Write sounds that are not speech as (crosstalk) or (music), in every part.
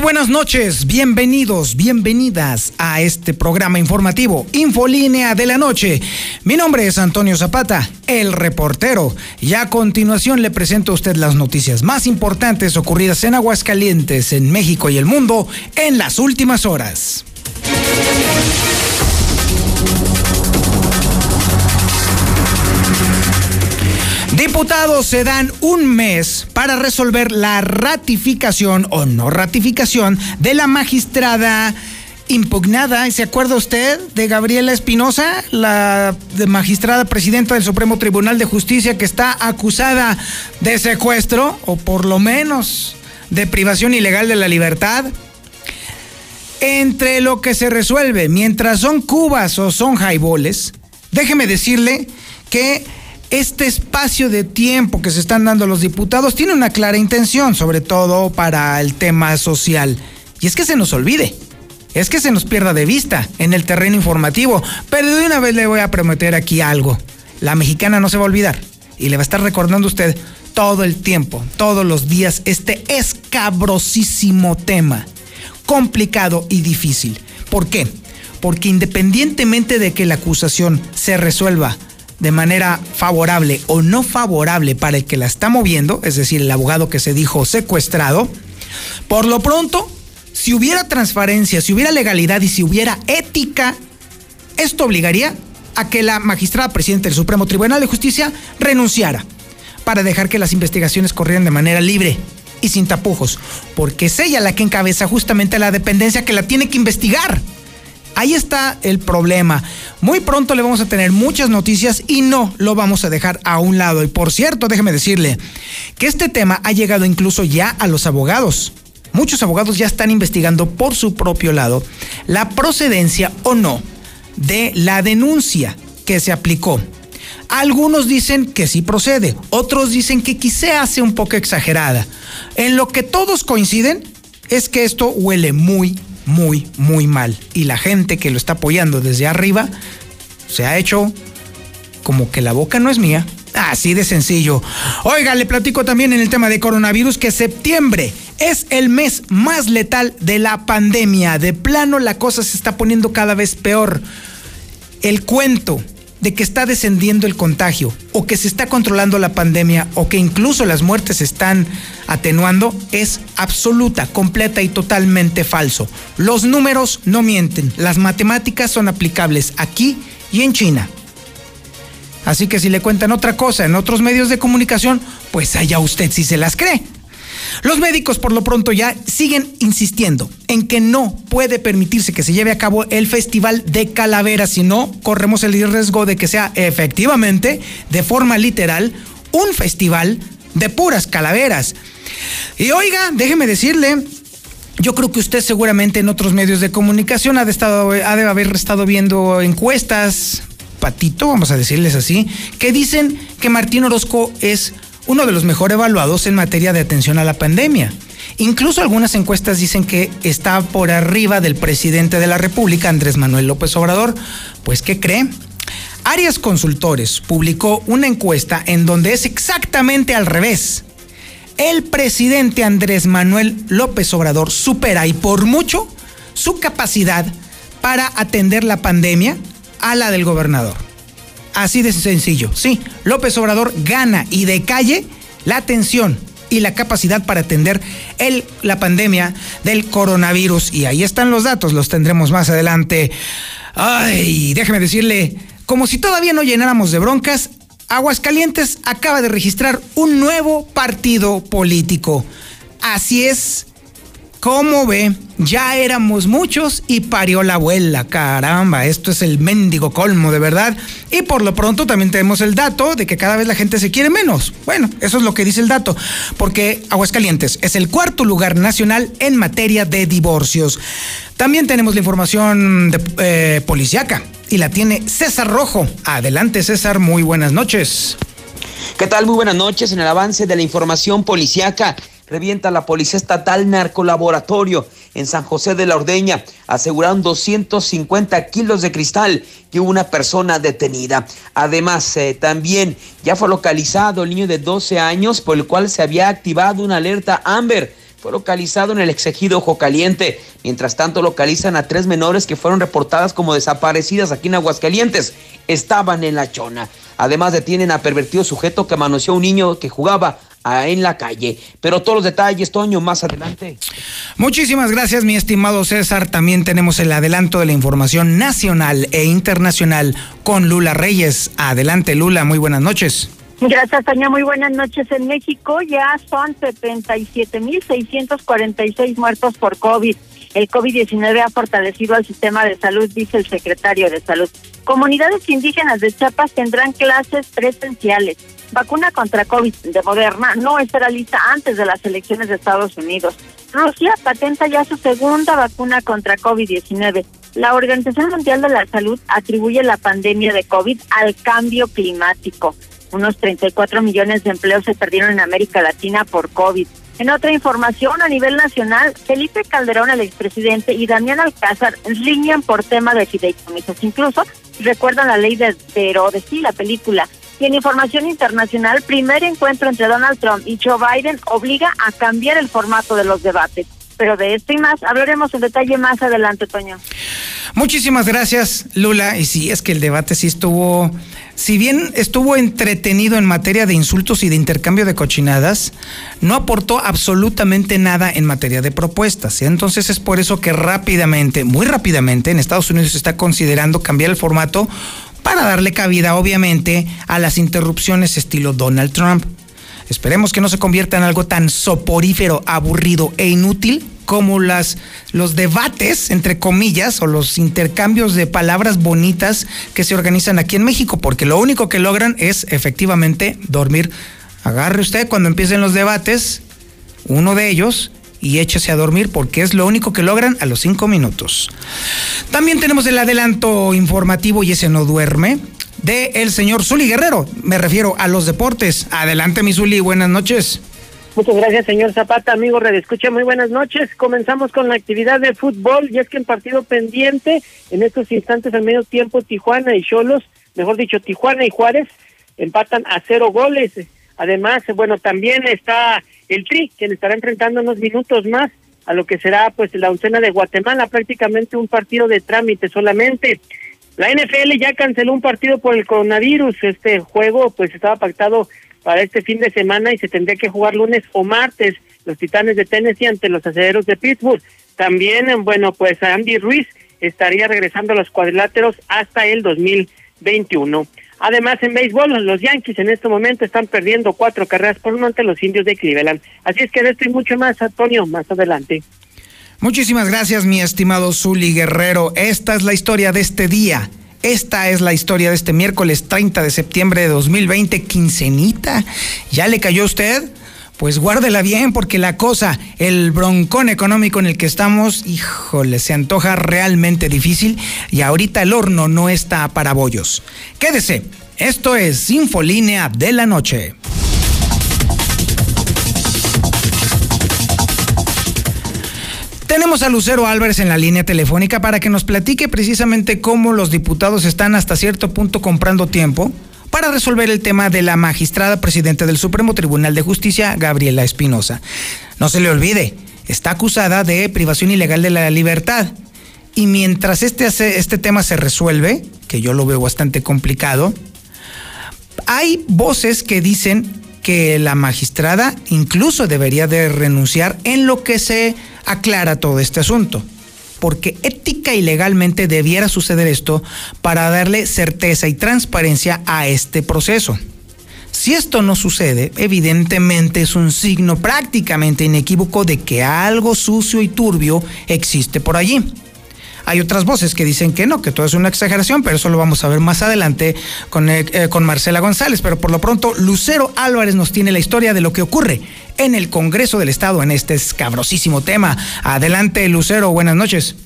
Buenas noches, bienvenidos, bienvenidas a este programa informativo Infolínea de la Noche. Mi nombre es Antonio Zapata, el reportero, y a continuación le presento a usted las noticias más importantes ocurridas en Aguascalientes, en México y el mundo en las últimas horas. Diputados se dan un mes para resolver la ratificación o no ratificación de la magistrada impugnada. ¿Se acuerda usted de Gabriela Espinosa, la magistrada presidenta del Supremo Tribunal de Justicia que está acusada de secuestro o por lo menos de privación ilegal de la libertad? Entre lo que se resuelve mientras son cubas o son jaiboles, déjeme decirle que este espacio de tiempo que se están dando los diputados tiene una clara intención, sobre todo para el tema social. Y es que se nos olvide, es que se nos pierda de vista en el terreno informativo. Pero de una vez le voy a prometer aquí algo. La mexicana no se va a olvidar y le va a estar recordando usted todo el tiempo, todos los días, este escabrosísimo tema, complicado y difícil. ¿Por qué? Porque independientemente de que la acusación se resuelva de manera favorable o no favorable para el que la está moviendo, es decir, el abogado que se dijo secuestrado, por lo pronto, si hubiera transparencia, si hubiera legalidad y si hubiera ética, esto obligaría a que la magistrada presidenta del Supremo Tribunal de Justicia renunciara para dejar que las investigaciones corrieran de manera libre y sin tapujos, porque es ella la que encabeza justamente la dependencia que la tiene que investigar. Ahí está el problema. Muy pronto le vamos a tener muchas noticias y no lo vamos a dejar a un lado. Y por cierto, déjeme decirle que este tema ha llegado incluso ya a los abogados. Muchos abogados ya están investigando por su propio lado la procedencia o no de la denuncia que se aplicó. Algunos dicen que sí procede, otros dicen que quizá hace un poco exagerada. En lo que todos coinciden es que esto huele muy, muy, muy mal. Y la gente que lo está apoyando desde arriba se ha hecho como que la boca no es mía. Así de sencillo. Oiga, le platico también en el tema de coronavirus que septiembre es el mes más letal de la pandemia. De plano la cosa se está poniendo cada vez peor. El cuento de que está descendiendo el contagio o que se está controlando la pandemia o que incluso las muertes se están atenuando es absoluta, completa y totalmente falso. Los números no mienten, las matemáticas son aplicables aquí y en China. Así que si le cuentan otra cosa en otros medios de comunicación, pues allá usted si se las cree. Los médicos por lo pronto ya siguen insistiendo en que no puede permitirse que se lleve a cabo el Festival de Calaveras, si no corremos el riesgo de que sea efectivamente, de forma literal, un festival de puras calaveras. Y oiga, déjeme decirle, yo creo que usted seguramente en otros medios de comunicación ha de, estado, ha haber estado viendo encuestas, patito, vamos a decirles así, que dicen que Martín Orozco es uno de los mejor evaluados en materia de atención a la pandemia. Incluso algunas encuestas dicen que está por arriba del presidente de la República, Andrés Manuel López Obrador. Pues, ¿qué cree? Arias Consultores publicó una encuesta en donde es exactamente al revés. El presidente Andrés Manuel López Obrador supera y por mucho su capacidad para atender la pandemia a la del gobernador. Así de sencillo. Sí, López Obrador gana y de calle la atención y la capacidad para atender el, la pandemia del coronavirus. Y ahí están los datos, los tendremos más adelante. Ay, déjeme decirle, como si todavía no llenáramos de broncas, Aguascalientes acaba de registrar un nuevo partido político. Así es, ¿Cómo ve? Ya éramos muchos y parió la abuela. Caramba, esto es el mendigo colmo, de verdad. Y por lo pronto también tenemos el dato de que cada vez la gente se quiere menos. Bueno, eso es lo que dice el dato. Porque Aguascalientes es el cuarto lugar nacional en materia de divorcios. También tenemos la información de, eh, policiaca y la tiene César Rojo. Adelante, César, muy buenas noches. ¿Qué tal? Muy buenas noches en el avance de la información policiaca revienta la Policía Estatal Narcolaboratorio en San José de la Ordeña. Aseguraron 250 kilos de cristal y hubo una persona detenida. Además, eh, también ya fue localizado el niño de 12 años por el cual se había activado una alerta Amber fue localizado en el exegido Ojo Caliente. Mientras tanto, localizan a tres menores que fueron reportadas como desaparecidas aquí en Aguascalientes. Estaban en la chona. Además, detienen a pervertido sujeto que manoseó a un niño que jugaba en la calle. Pero todos los detalles, Toño, más adelante. Muchísimas gracias, mi estimado César. También tenemos el adelanto de la información nacional e internacional con Lula Reyes. Adelante, Lula, muy buenas noches. Gracias, Toño. Muy buenas noches. En México ya son 77.646 muertos por COVID. El COVID-19 ha fortalecido al sistema de salud, dice el secretario de Salud. Comunidades indígenas de Chiapas tendrán clases presenciales vacuna contra COVID de Moderna no estará lista antes de las elecciones de Estados Unidos. Rusia patenta ya su segunda vacuna contra COVID-19. La Organización Mundial de la Salud atribuye la pandemia de COVID al cambio climático. Unos 34 millones de empleos se perdieron en América Latina por COVID. En otra información a nivel nacional, Felipe Calderón, el expresidente, y Damián Alcázar riñan por tema de fideicomisos. Incluso recuerdan la ley de, de Herodes y la película y en información internacional, primer encuentro entre Donald Trump y Joe Biden obliga a cambiar el formato de los debates. Pero de esto y más hablaremos en detalle más adelante, Toño. Muchísimas gracias, Lula. Y sí, es que el debate sí estuvo, si bien estuvo entretenido en materia de insultos y de intercambio de cochinadas, no aportó absolutamente nada en materia de propuestas. Entonces es por eso que rápidamente, muy rápidamente, en Estados Unidos se está considerando cambiar el formato para darle cabida, obviamente, a las interrupciones estilo Donald Trump. Esperemos que no se convierta en algo tan soporífero, aburrido e inútil como las, los debates, entre comillas, o los intercambios de palabras bonitas que se organizan aquí en México, porque lo único que logran es efectivamente dormir. Agarre usted cuando empiecen los debates, uno de ellos, y échese a dormir porque es lo único que logran a los cinco minutos. También tenemos el adelanto informativo y ese no duerme de el señor Zuli Guerrero. Me refiero a los deportes. Adelante, mi Zuli, buenas noches. Muchas gracias, señor Zapata, amigo Red Escucha. Muy buenas noches. Comenzamos con la actividad de fútbol y es que en partido pendiente, en estos instantes al medio tiempo, Tijuana y Cholos, mejor dicho, Tijuana y Juárez, empatan a cero goles. Además, bueno, también está el Tri, quien estará enfrentando unos minutos más a lo que será pues la oncena de Guatemala, prácticamente un partido de trámite solamente. La NFL ya canceló un partido por el coronavirus. Este juego pues estaba pactado para este fin de semana y se tendría que jugar lunes o martes los Titanes de Tennessee ante los acederos de Pittsburgh. También, bueno, pues Andy Ruiz estaría regresando a los cuadriláteros hasta el 2021. Además, en béisbol, los Yankees en este momento están perdiendo cuatro carreras por uno ante los indios de Cleveland. Así es que de esto y mucho más, Antonio, más adelante. Muchísimas gracias, mi estimado Zuli Guerrero. Esta es la historia de este día. Esta es la historia de este miércoles 30 de septiembre de 2020, quincenita. ¿Ya le cayó usted? Pues guárdela bien porque la cosa, el broncón económico en el que estamos, híjole, se antoja realmente difícil y ahorita el horno no está para bollos. Quédese, esto es Infolínea de la Noche. Tenemos a Lucero Álvarez en la línea telefónica para que nos platique precisamente cómo los diputados están hasta cierto punto comprando tiempo para resolver el tema de la magistrada presidenta del Supremo Tribunal de Justicia, Gabriela Espinosa. No se le olvide, está acusada de privación ilegal de la libertad. Y mientras este, este tema se resuelve, que yo lo veo bastante complicado, hay voces que dicen que la magistrada incluso debería de renunciar en lo que se aclara todo este asunto porque ética y legalmente debiera suceder esto para darle certeza y transparencia a este proceso. Si esto no sucede, evidentemente es un signo prácticamente inequívoco de que algo sucio y turbio existe por allí. Hay otras voces que dicen que no, que todo es una exageración, pero eso lo vamos a ver más adelante con, eh, eh, con Marcela González. Pero por lo pronto, Lucero Álvarez nos tiene la historia de lo que ocurre en el Congreso del Estado en este escabrosísimo tema. Adelante, Lucero, buenas noches.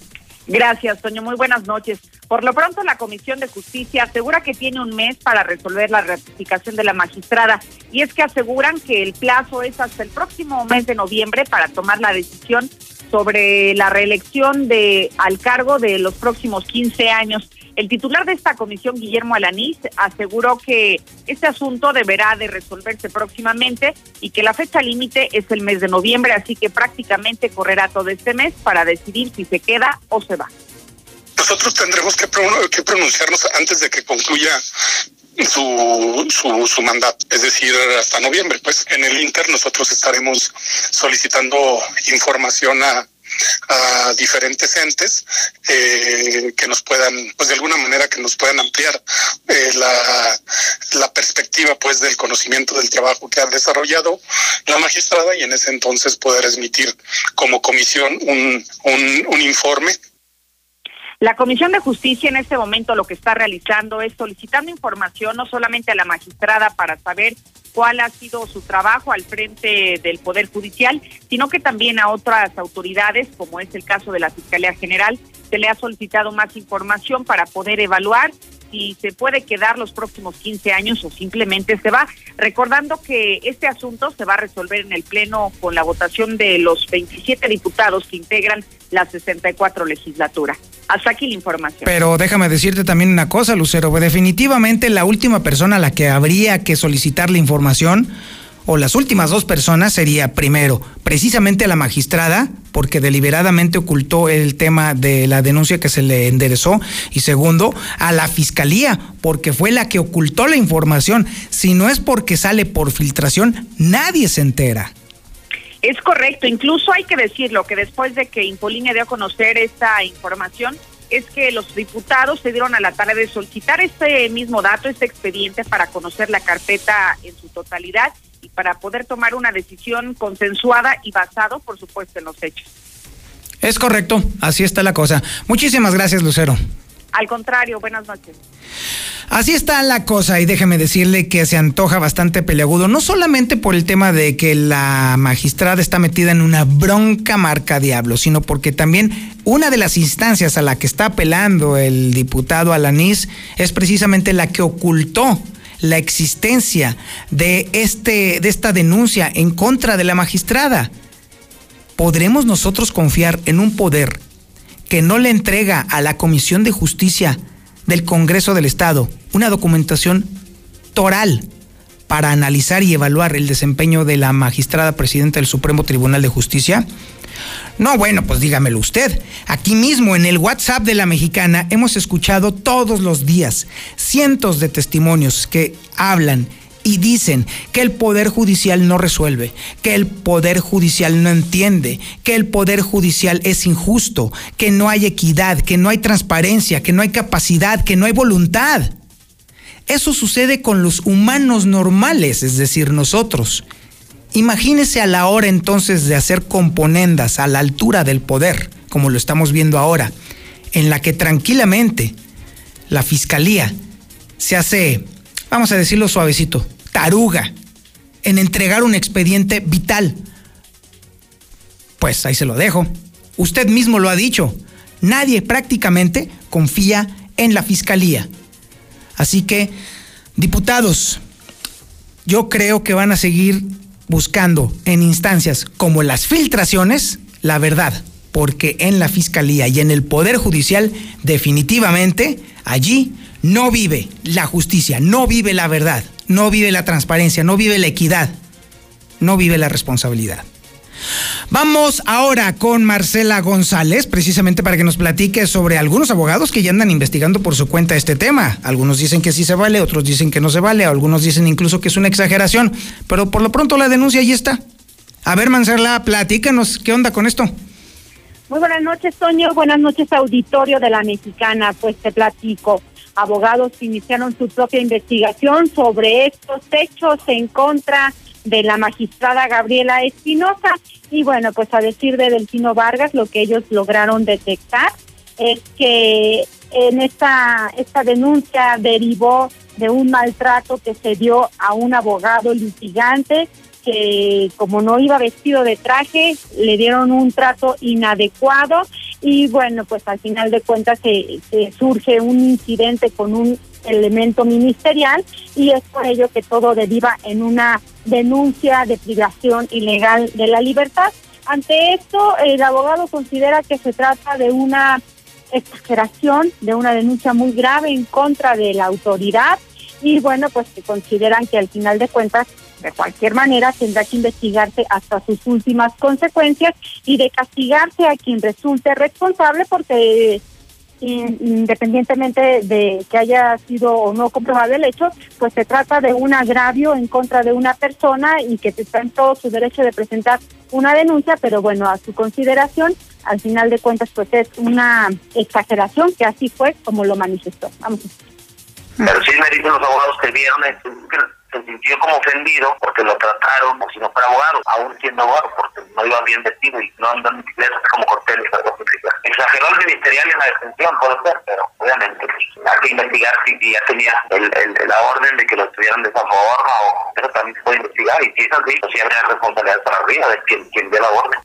Gracias, Toño. Muy buenas noches. Por lo pronto, la Comisión de Justicia asegura que tiene un mes para resolver la ratificación de la magistrada. Y es que aseguran que el plazo es hasta el próximo mes de noviembre para tomar la decisión sobre la reelección de al cargo de los próximos 15 años. El titular de esta comisión, Guillermo Alanís, aseguró que este asunto deberá de resolverse próximamente y que la fecha límite es el mes de noviembre, así que prácticamente correrá todo este mes para decidir si se queda o se va. Nosotros tendremos que, pronunciarnos antes de que concluya su, su, su, mandato, es decir, hasta noviembre. Pues en el Inter nosotros estaremos solicitando información a, diferentes entes eh, que nos puedan, pues de alguna manera que nos puedan ampliar eh, la, la perspectiva pues del conocimiento del trabajo que ha desarrollado la magistrada y en ese entonces poder emitir como comisión un, un, un informe la Comisión de Justicia en este momento lo que está realizando es solicitando información no solamente a la magistrada para saber cuál ha sido su trabajo al frente del Poder Judicial, sino que también a otras autoridades, como es el caso de la Fiscalía General, se le ha solicitado más información para poder evaluar si se puede quedar los próximos 15 años o simplemente se va. Recordando que este asunto se va a resolver en el Pleno con la votación de los 27 diputados que integran la 64 legislatura. Hasta aquí la información. Pero déjame decirte también una cosa, Lucero. Definitivamente la última persona a la que habría que solicitar la información o las últimas dos personas sería primero precisamente a la magistrada porque deliberadamente ocultó el tema de la denuncia que se le enderezó y segundo a la fiscalía porque fue la que ocultó la información. Si no es porque sale por filtración nadie se entera. Es correcto incluso hay que decirlo que después de que Impolinia dio a conocer esta información es que los diputados se dieron a la tarea de solicitar este mismo dato, este expediente para conocer la carpeta en su totalidad y para poder tomar una decisión consensuada y basado, por supuesto, en los hechos. Es correcto, así está la cosa. Muchísimas gracias, Lucero. Al contrario, buenas noches. Así está la cosa y déjeme decirle que se antoja bastante peleagudo, no solamente por el tema de que la magistrada está metida en una bronca marca diablo, sino porque también una de las instancias a la que está apelando el diputado Alanís es precisamente la que ocultó la existencia de, este, de esta denuncia en contra de la magistrada. ¿Podremos nosotros confiar en un poder que no le entrega a la Comisión de Justicia del Congreso del Estado una documentación toral para analizar y evaluar el desempeño de la magistrada presidenta del Supremo Tribunal de Justicia? No, bueno, pues dígamelo usted. Aquí mismo en el WhatsApp de la mexicana hemos escuchado todos los días cientos de testimonios que hablan y dicen que el Poder Judicial no resuelve, que el Poder Judicial no entiende, que el Poder Judicial es injusto, que no hay equidad, que no hay transparencia, que no hay capacidad, que no hay voluntad. Eso sucede con los humanos normales, es decir, nosotros. Imagínese a la hora entonces de hacer componendas a la altura del poder, como lo estamos viendo ahora, en la que tranquilamente la fiscalía se hace, vamos a decirlo suavecito, taruga en entregar un expediente vital. Pues ahí se lo dejo. Usted mismo lo ha dicho. Nadie prácticamente confía en la fiscalía. Así que, diputados, yo creo que van a seguir buscando en instancias como las filtraciones la verdad, porque en la Fiscalía y en el Poder Judicial definitivamente allí no vive la justicia, no vive la verdad, no vive la transparencia, no vive la equidad, no vive la responsabilidad. Vamos ahora con Marcela González, precisamente para que nos platique sobre algunos abogados que ya andan investigando por su cuenta este tema. Algunos dicen que sí se vale, otros dicen que no se vale, algunos dicen incluso que es una exageración, pero por lo pronto la denuncia ahí está. A ver, Marcela, platícanos, ¿qué onda con esto? Muy buenas noches, Toño. Buenas noches, auditorio de la Mexicana. Pues te platico. Abogados iniciaron su propia investigación sobre estos hechos en contra de la magistrada Gabriela Espinosa. Y bueno, pues a decir de Delfino Vargas, lo que ellos lograron detectar es que en esta, esta denuncia derivó de un maltrato que se dio a un abogado litigante que como no iba vestido de traje, le dieron un trato inadecuado y bueno, pues al final de cuentas se surge un incidente con un elemento ministerial y es por ello que todo deriva en una denuncia de privación ilegal de la libertad. Ante esto, el abogado considera que se trata de una exageración de una denuncia muy grave en contra de la autoridad y bueno, pues que consideran que al final de cuentas, de cualquier manera, tendrá que investigarse hasta sus últimas consecuencias y de castigarse a quien resulte responsable porque independientemente de que haya sido o no comprobado el hecho, pues se trata de un agravio en contra de una persona y que está en todo su derecho de presentar una denuncia, pero bueno, a su consideración, al final de cuentas, pues es una exageración que así fue como lo manifestó. Vamos. Pero sí me dicen los abogados que vieron se sintió como ofendido porque lo trataron como si no fuera abogado, aún siendo abogado, porque no iba bien vestido y no andan ni siquiera como corteles. Exageró el ministerial en la detención, puede ser, pero obviamente hay que investigar si ya tenía el, el, la orden de que lo estuvieran de esa forma, o eso también se puede investigar, y si es así, pues sí responsabilidad para arriba de quien, quien dé la orden.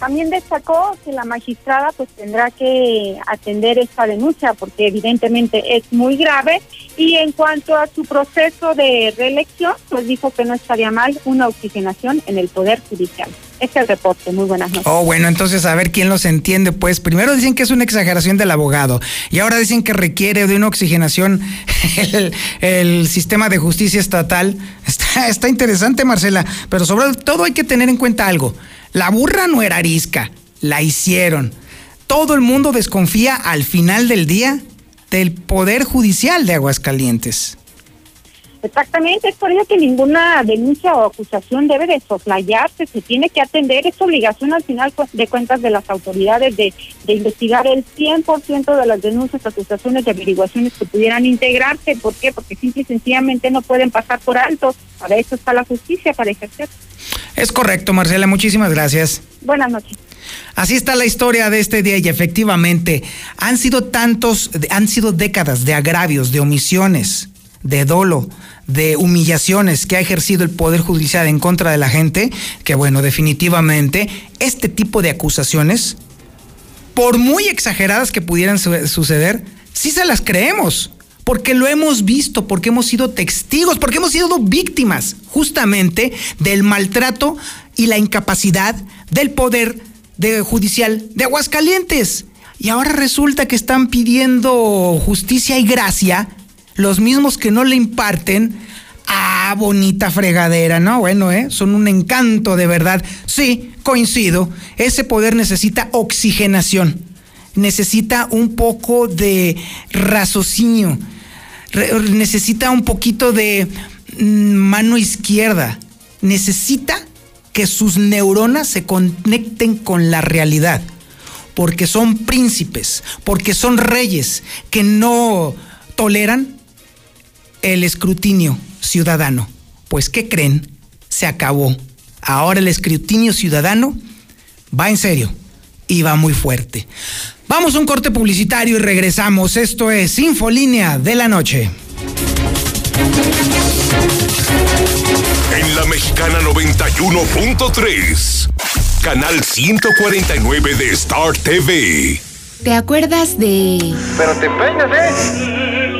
También destacó que la magistrada pues tendrá que atender esta denuncia porque evidentemente es muy grave y en cuanto a su proceso de reelección pues dijo que no estaría mal una oxigenación en el Poder Judicial. Este es el reporte, muy buenas noches. Oh, bueno, entonces a ver quién los entiende. Pues primero dicen que es una exageración del abogado y ahora dicen que requiere de una oxigenación (laughs) el, el sistema de justicia estatal. (laughs) Está, está interesante, Marcela, pero sobre todo hay que tener en cuenta algo. La burra no era arisca, la hicieron. Todo el mundo desconfía al final del día del Poder Judicial de Aguascalientes. Exactamente, es por ello que ninguna denuncia o acusación debe de soslayarse, se tiene que atender, es obligación al final de cuentas de las autoridades de, de investigar el 100% de las denuncias, acusaciones y averiguaciones que pudieran integrarse. ¿Por qué? Porque simple y sencillamente no pueden pasar por alto. Para eso está la justicia, para ejercer. Es correcto, Marcela, muchísimas gracias. Buenas noches. Así está la historia de este día y efectivamente han sido tantos, han sido décadas de agravios, de omisiones, de dolo, de humillaciones que ha ejercido el Poder Judicial en contra de la gente, que bueno, definitivamente este tipo de acusaciones, por muy exageradas que pudieran suceder, sí se las creemos, porque lo hemos visto, porque hemos sido testigos, porque hemos sido víctimas justamente del maltrato y la incapacidad del Poder de Judicial de Aguascalientes. Y ahora resulta que están pidiendo justicia y gracia los mismos que no le imparten, ah, bonita fregadera, ¿no? Bueno, ¿eh? Son un encanto de verdad. Sí, coincido, ese poder necesita oxigenación, necesita un poco de raciocinio, necesita un poquito de mm, mano izquierda, necesita que sus neuronas se conecten con la realidad, porque son príncipes, porque son reyes que no toleran el escrutinio ciudadano. Pues, ¿qué creen? Se acabó. Ahora el escrutinio ciudadano va en serio y va muy fuerte. Vamos a un corte publicitario y regresamos. Esto es Infolínea de la Noche. En la Mexicana 91.3, canal 149 de Star TV. ¿Te acuerdas de... Pero te peinas, ¿eh?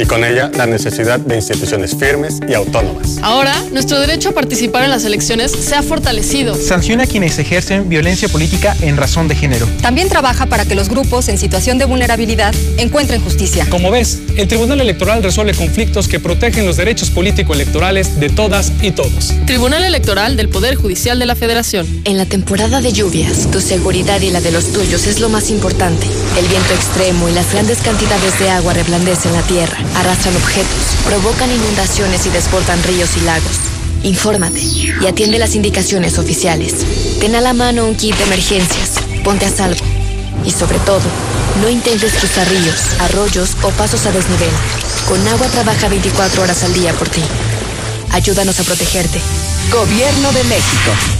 y con ella la necesidad de instituciones firmes y autónomas. Ahora, nuestro derecho a participar en las elecciones se ha fortalecido. Sanciona a quienes ejercen violencia política en razón de género. También trabaja para que los grupos en situación de vulnerabilidad encuentren justicia. Como ves, el Tribunal Electoral resuelve conflictos que protegen los derechos político-electorales de todas y todos. Tribunal Electoral del Poder Judicial de la Federación. En la temporada de lluvias, tu seguridad y la de los tuyos es lo más importante. El viento extremo y las grandes cantidades de agua reblandecen la tierra arrastran objetos, provocan inundaciones y desbordan ríos y lagos. Infórmate y atiende las indicaciones oficiales. Ten a la mano un kit de emergencias, ponte a salvo. Y sobre todo, no intentes cruzar ríos, arroyos o pasos a desnivel. Con agua trabaja 24 horas al día por ti. Ayúdanos a protegerte. Gobierno de México.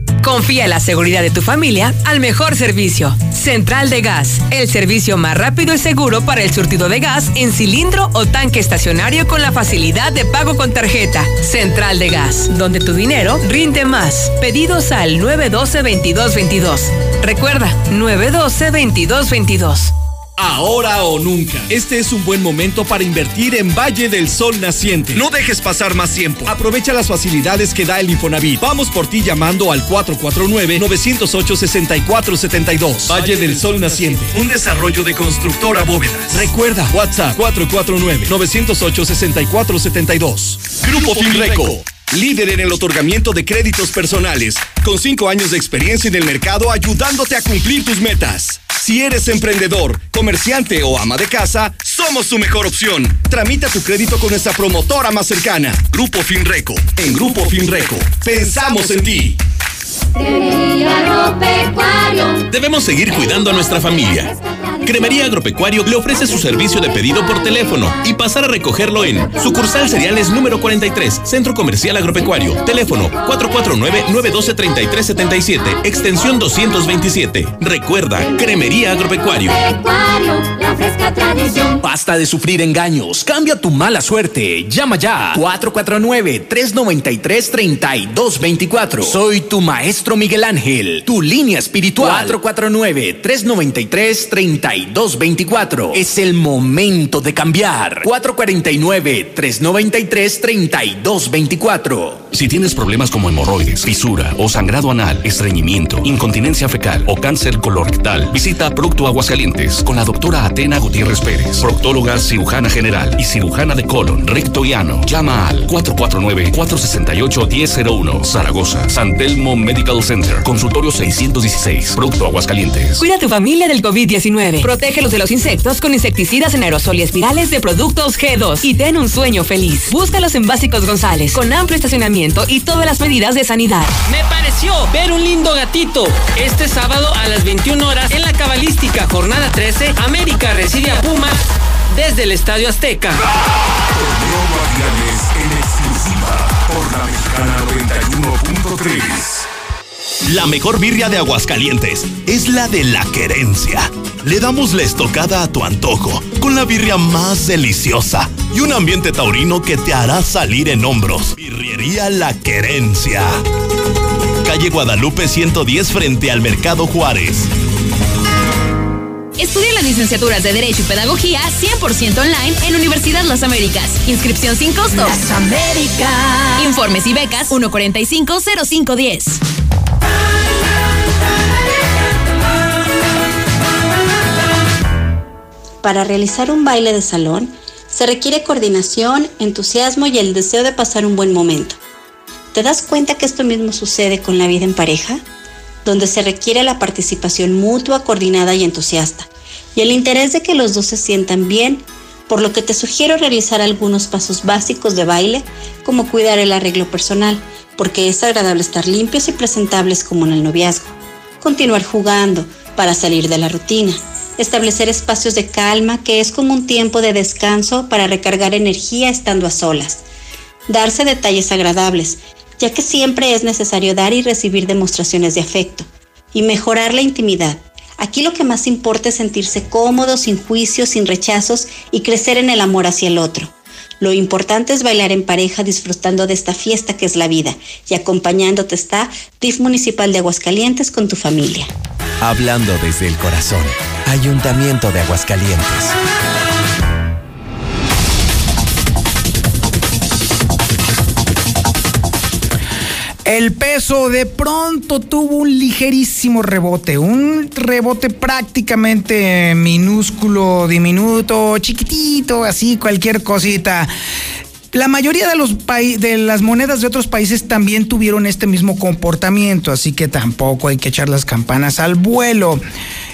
Confía la seguridad de tu familia al mejor servicio. Central de Gas, el servicio más rápido y seguro para el surtido de gas en cilindro o tanque estacionario con la facilidad de pago con tarjeta. Central de Gas, donde tu dinero rinde más. Pedidos al 912-2222. Recuerda, 912-2222. Ahora o nunca. Este es un buen momento para invertir en Valle del Sol Naciente. No dejes pasar más tiempo. Aprovecha las facilidades que da el Infonavit. Vamos por ti llamando al 449-908-6472. Valle del Sol Naciente. Un desarrollo de constructora bóvedas. Recuerda, WhatsApp 449-908-6472. Grupo Finreco. Líder en el otorgamiento de créditos personales, con cinco años de experiencia en el mercado ayudándote a cumplir tus metas. Si eres emprendedor, comerciante o ama de casa, somos tu mejor opción. Tramita tu crédito con nuestra promotora más cercana, Grupo Finreco. En Grupo Finreco, pensamos en ti. Debemos seguir cuidando a nuestra familia. Cremería Agropecuario le ofrece su servicio de pedido por teléfono y pasar a recogerlo en sucursal cereales número 43, Centro Comercial Agropecuario. Teléfono 449-912-3377, extensión 227. Recuerda, Cremería Agropecuario. Basta de sufrir engaños. Cambia tu mala suerte. Llama ya. 449-393-3224. Soy tu maestro Miguel Ángel. Tu línea espiritual. 449-393-3224. Es el momento de cambiar. 449-393-3224. Si tienes problemas como hemorroides, fisura o sangrado anal, estreñimiento, incontinencia fecal o cáncer colorectal, visita Procto Aguascalientes con la doctora Atena Gutiérrez Pérez, proctóloga cirujana general y cirujana de colon, recto y ano. Llama al 449-468-1001, Zaragoza, San Telmo Medical Center, consultorio 616, Producto Aguascalientes. Cuida a tu familia del COVID-19. Protégelos de los insectos con insecticidas en aerosol y espirales de productos G2 y ten un sueño feliz. Búscalos en Básicos González, con amplio estacionamiento y todas las medidas de sanidad. Me pareció ver un lindo gatito. Este sábado a las 21 horas en la cabalística jornada 13, América recibe a Pumas desde el Estadio Azteca. en exclusiva por la mexicana 91.3. La mejor birria de Aguascalientes es la de la querencia. Le damos la estocada a tu antojo, con la birria más deliciosa y un ambiente taurino que te hará salir en hombros. Birrería La Querencia. Calle Guadalupe 110 frente al Mercado Juárez. Estudia las licenciaturas de Derecho y Pedagogía 100% online en Universidad Las Américas. Inscripción sin costo. Las Américas. Informes y becas 145-0510. Para realizar un baile de salón, se requiere coordinación, entusiasmo y el deseo de pasar un buen momento. ¿Te das cuenta que esto mismo sucede con la vida en pareja? Donde se requiere la participación mutua, coordinada y entusiasta, y el interés de que los dos se sientan bien, por lo que te sugiero realizar algunos pasos básicos de baile, como cuidar el arreglo personal, porque es agradable estar limpios y presentables como en el noviazgo. Continuar jugando para salir de la rutina establecer espacios de calma, que es como un tiempo de descanso para recargar energía estando a solas. Darse detalles agradables, ya que siempre es necesario dar y recibir demostraciones de afecto. Y mejorar la intimidad. Aquí lo que más importa es sentirse cómodo, sin juicios, sin rechazos y crecer en el amor hacia el otro. Lo importante es bailar en pareja disfrutando de esta fiesta que es la vida y acompañándote está DIF Municipal de Aguascalientes con tu familia. Hablando desde el corazón, Ayuntamiento de Aguascalientes. El peso de pronto tuvo un ligerísimo rebote, un rebote prácticamente minúsculo, diminuto, chiquitito, así cualquier cosita. La mayoría de, los de las monedas de otros países también tuvieron este mismo comportamiento, así que tampoco hay que echar las campanas al vuelo.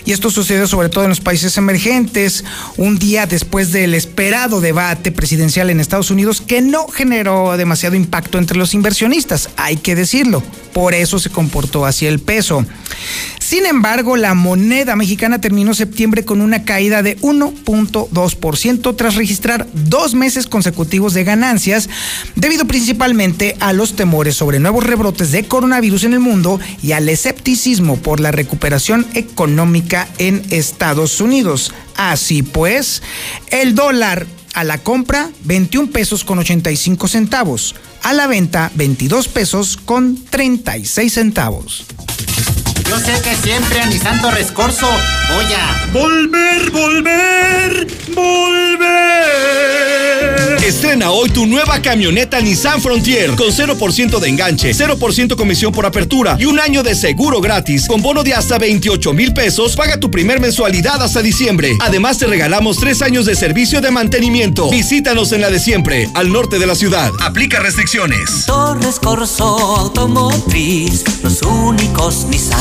Y esto sucedió sobre todo en los países emergentes, un día después del esperado debate presidencial en Estados Unidos que no generó demasiado impacto entre los inversionistas, hay que decirlo. Por eso se comportó así el peso. Sin embargo, la moneda mexicana terminó septiembre con una caída de 1.2% tras registrar dos meses consecutivos de ganancias, debido principalmente a los temores sobre nuevos rebrotes de coronavirus en el mundo y al escepticismo por la recuperación económica en Estados Unidos. Así pues, el dólar a la compra 21 pesos con 85 centavos, a la venta 22 pesos con 36 centavos. Yo sé que siempre a mi santo rescorso voy a volver, volver, volver. Estrena hoy tu nueva camioneta Nissan Frontier con 0% de enganche, 0% comisión por apertura y un año de seguro gratis con bono de hasta 28 mil pesos. Paga tu primer mensualidad hasta diciembre. Además te regalamos tres años de servicio de mantenimiento. Visítanos en la de siempre, al norte de la ciudad. Aplica restricciones. Torres Corso Automotriz, los únicos Nissan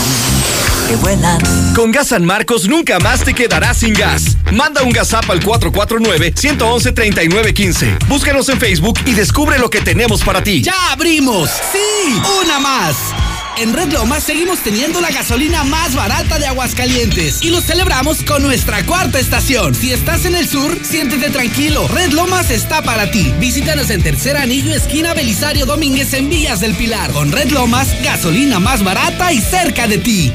que vuelan. Con Gas San Marcos nunca más te quedarás sin gas. Manda un GasApp al 449-111-3915. Búscanos en Facebook y descubre lo que tenemos para ti. ¡Ya abrimos! ¡Sí! ¡Una más! En Red Lomas seguimos teniendo la gasolina más barata de Aguascalientes y lo celebramos con nuestra cuarta estación. Si estás en el sur, siéntete tranquilo. Red Lomas está para ti. Visítanos en Tercer Anillo, esquina Belisario Domínguez en Villas del Pilar. Con Red Lomas, gasolina más barata y cerca de ti.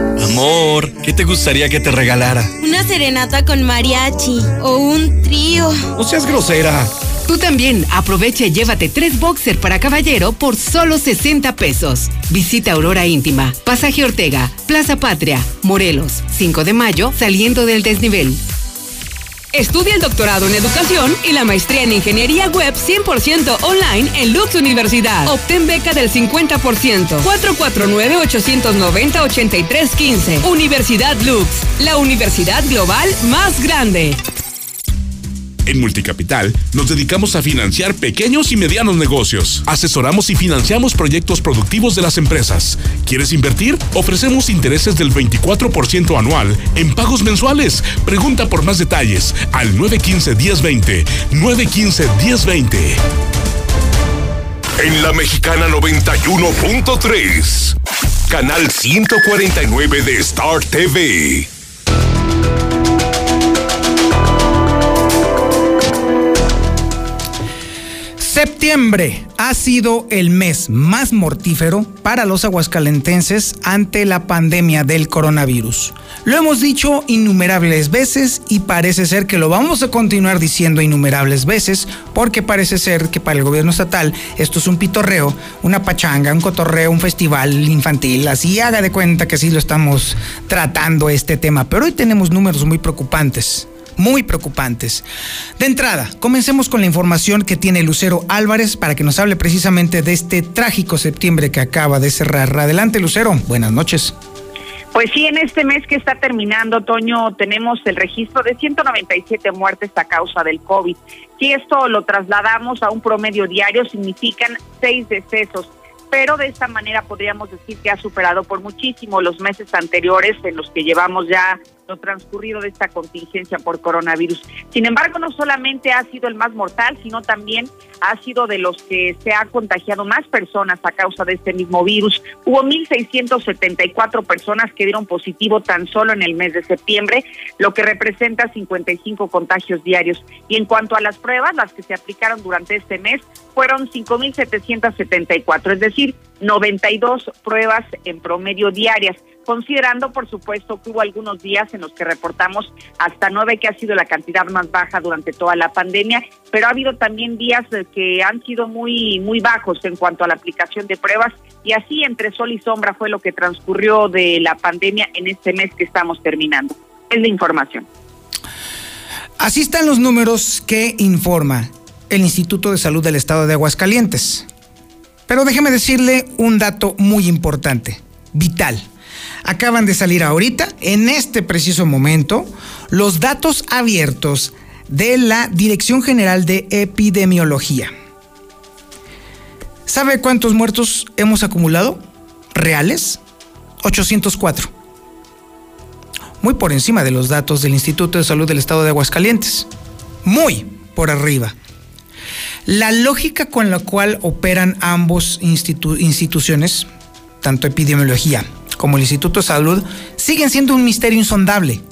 Amor, ¿qué te gustaría que te regalara? Una serenata con mariachi o un trío. No seas grosera. Tú también aprovecha y llévate tres boxer para caballero por solo 60 pesos. Visita Aurora Íntima, Pasaje Ortega, Plaza Patria, Morelos, 5 de mayo, saliendo del desnivel. Estudia el doctorado en educación y la maestría en ingeniería web 100% online en Lux Universidad. Obtén beca del 50%. 449-890-8315. Universidad Lux, la universidad global más grande. En Multicapital nos dedicamos a financiar pequeños y medianos negocios. Asesoramos y financiamos proyectos productivos de las empresas. ¿Quieres invertir? Ofrecemos intereses del 24% anual en pagos mensuales. Pregunta por más detalles al 915-1020. 915-1020. En la Mexicana 91.3. Canal 149 de Star TV. Septiembre ha sido el mes más mortífero para los aguascalentenses ante la pandemia del coronavirus. Lo hemos dicho innumerables veces y parece ser que lo vamos a continuar diciendo innumerables veces porque parece ser que para el gobierno estatal esto es un pitorreo, una pachanga, un cotorreo, un festival infantil. Así haga de cuenta que sí lo estamos tratando este tema. Pero hoy tenemos números muy preocupantes muy preocupantes. De entrada, comencemos con la información que tiene Lucero Álvarez para que nos hable precisamente de este trágico septiembre que acaba de cerrar. Adelante, Lucero. Buenas noches. Pues sí, en este mes que está terminando, Toño, tenemos el registro de 197 muertes a causa del COVID. Si esto lo trasladamos a un promedio diario, significan seis decesos pero de esta manera podríamos decir que ha superado por muchísimo los meses anteriores en los que llevamos ya transcurrido de esta contingencia por coronavirus. Sin embargo, no solamente ha sido el más mortal, sino también ha sido de los que se ha contagiado más personas a causa de este mismo virus. Hubo 1.674 personas que dieron positivo tan solo en el mes de septiembre, lo que representa 55 contagios diarios. Y en cuanto a las pruebas, las que se aplicaron durante este mes fueron 5.774, es decir, 92 pruebas en promedio diarias, considerando por supuesto que hubo algunos días en los que reportamos hasta nueve, que ha sido la cantidad más baja durante toda la pandemia, pero ha habido también días que han sido muy, muy bajos en cuanto a la aplicación de pruebas y así entre sol y sombra fue lo que transcurrió de la pandemia en este mes que estamos terminando. Es la información. Así están los números que informa el Instituto de Salud del Estado de Aguascalientes. Pero déjeme decirle un dato muy importante, vital. Acaban de salir ahorita, en este preciso momento, los datos abiertos de la Dirección General de Epidemiología. ¿Sabe cuántos muertos hemos acumulado? ¿Reales? 804. Muy por encima de los datos del Instituto de Salud del Estado de Aguascalientes. Muy por arriba. La lógica con la cual operan ambos instituciones, tanto epidemiología como el Instituto de Salud, siguen siendo un misterio insondable.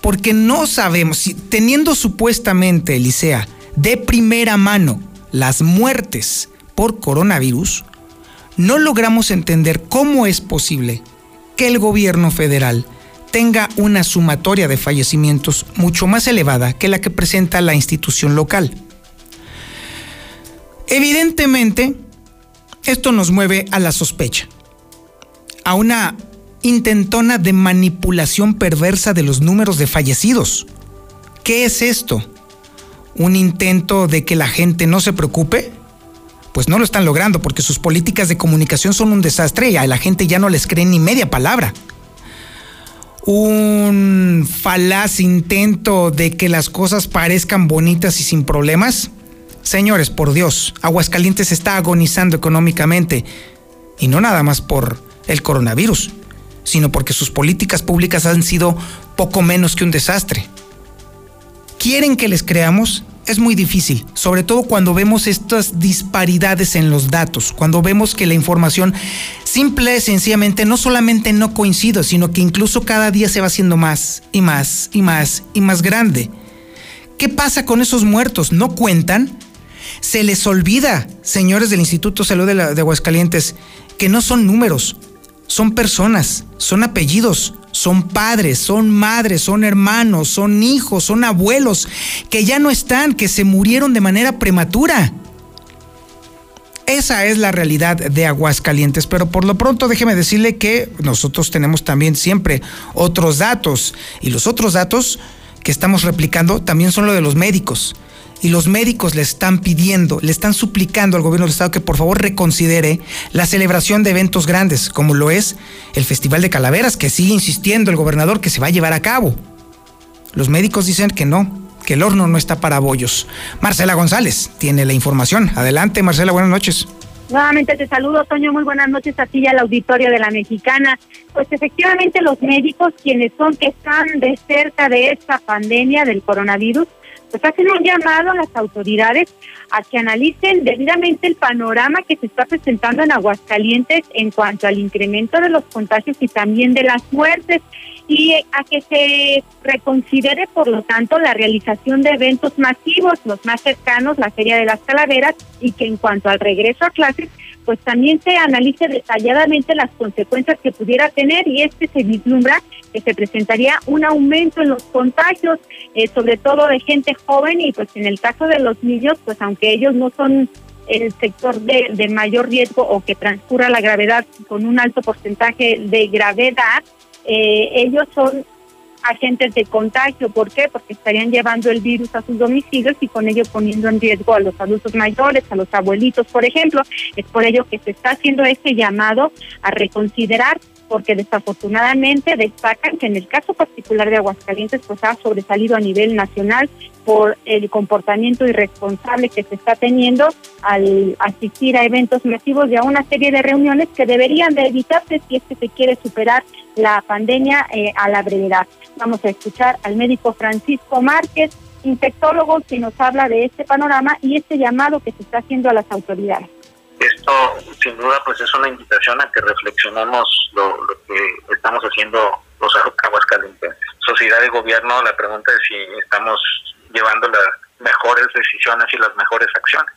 Porque no sabemos, si, teniendo supuestamente, Elisea, de primera mano las muertes por coronavirus, no logramos entender cómo es posible que el gobierno federal tenga una sumatoria de fallecimientos mucho más elevada que la que presenta la institución local. Evidentemente, esto nos mueve a la sospecha, a una intentona de manipulación perversa de los números de fallecidos. ¿Qué es esto? ¿Un intento de que la gente no se preocupe? Pues no lo están logrando porque sus políticas de comunicación son un desastre y a la gente ya no les cree ni media palabra. Un falaz intento de que las cosas parezcan bonitas y sin problemas Señores, por Dios, Aguascalientes está agonizando económicamente y no nada más por el coronavirus, sino porque sus políticas públicas han sido poco menos que un desastre. ¿Quieren que les creamos? Es muy difícil, sobre todo cuando vemos estas disparidades en los datos, cuando vemos que la información simple y sencillamente no solamente no coincide, sino que incluso cada día se va haciendo más y más y más y más grande. ¿Qué pasa con esos muertos? ¿No cuentan? Se les olvida, señores del Instituto de Salud de, Aguascalientes, que no son números, son personas, son apellidos, son padres, son madres, son hermanos, son hijos, son abuelos, que ya no están, que se murieron de manera prematura. Esa es la realidad de Aguascalientes, pero por lo pronto déjeme decirle que nosotros tenemos también siempre otros datos y los otros datos que estamos replicando también son lo de los médicos y los médicos le están pidiendo, le están suplicando al gobierno del estado que por favor reconsidere la celebración de eventos grandes, como lo es el Festival de Calaveras, que sigue insistiendo el gobernador que se va a llevar a cabo. Los médicos dicen que no, que el horno no está para bollos. Marcela González tiene la información. Adelante, Marcela, buenas noches. Nuevamente te saludo, Toño. Muy buenas noches a ti y al auditorio de la Mexicana. Pues efectivamente los médicos, quienes son que están de cerca de esta pandemia del coronavirus, pues hacen un llamado a las autoridades a que analicen debidamente el panorama que se está presentando en Aguascalientes en cuanto al incremento de los contagios y también de las muertes y a que se reconsidere, por lo tanto, la realización de eventos masivos, los más cercanos, la Feria de las Calaveras, y que en cuanto al regreso a clases, pues también se analice detalladamente las consecuencias que pudiera tener y este se vislumbra que se presentaría un aumento en los contagios, eh, sobre todo de gente joven y pues en el caso de los niños, pues aunque ellos no son el sector de, de mayor riesgo o que transcurra la gravedad con un alto porcentaje de gravedad, eh, ellos son agentes de contagio. ¿Por qué? Porque estarían llevando el virus a sus domicilios y con ello poniendo en riesgo a los adultos mayores, a los abuelitos, por ejemplo. Es por ello que se está haciendo este llamado a reconsiderar porque desafortunadamente destacan que en el caso particular de Aguascalientes pues ha sobresalido a nivel nacional por el comportamiento irresponsable que se está teniendo al asistir a eventos masivos y a una serie de reuniones que deberían de evitarse si es que se quiere superar la pandemia eh, a la brevedad. Vamos a escuchar al médico Francisco Márquez, infectólogo, que nos habla de este panorama y este llamado que se está haciendo a las autoridades. Esto, sin duda, pues es una invitación a que reflexionemos lo, que estamos haciendo los aguascalientes. Sociedad y gobierno, la pregunta es si estamos llevando las mejores decisiones y las mejores acciones.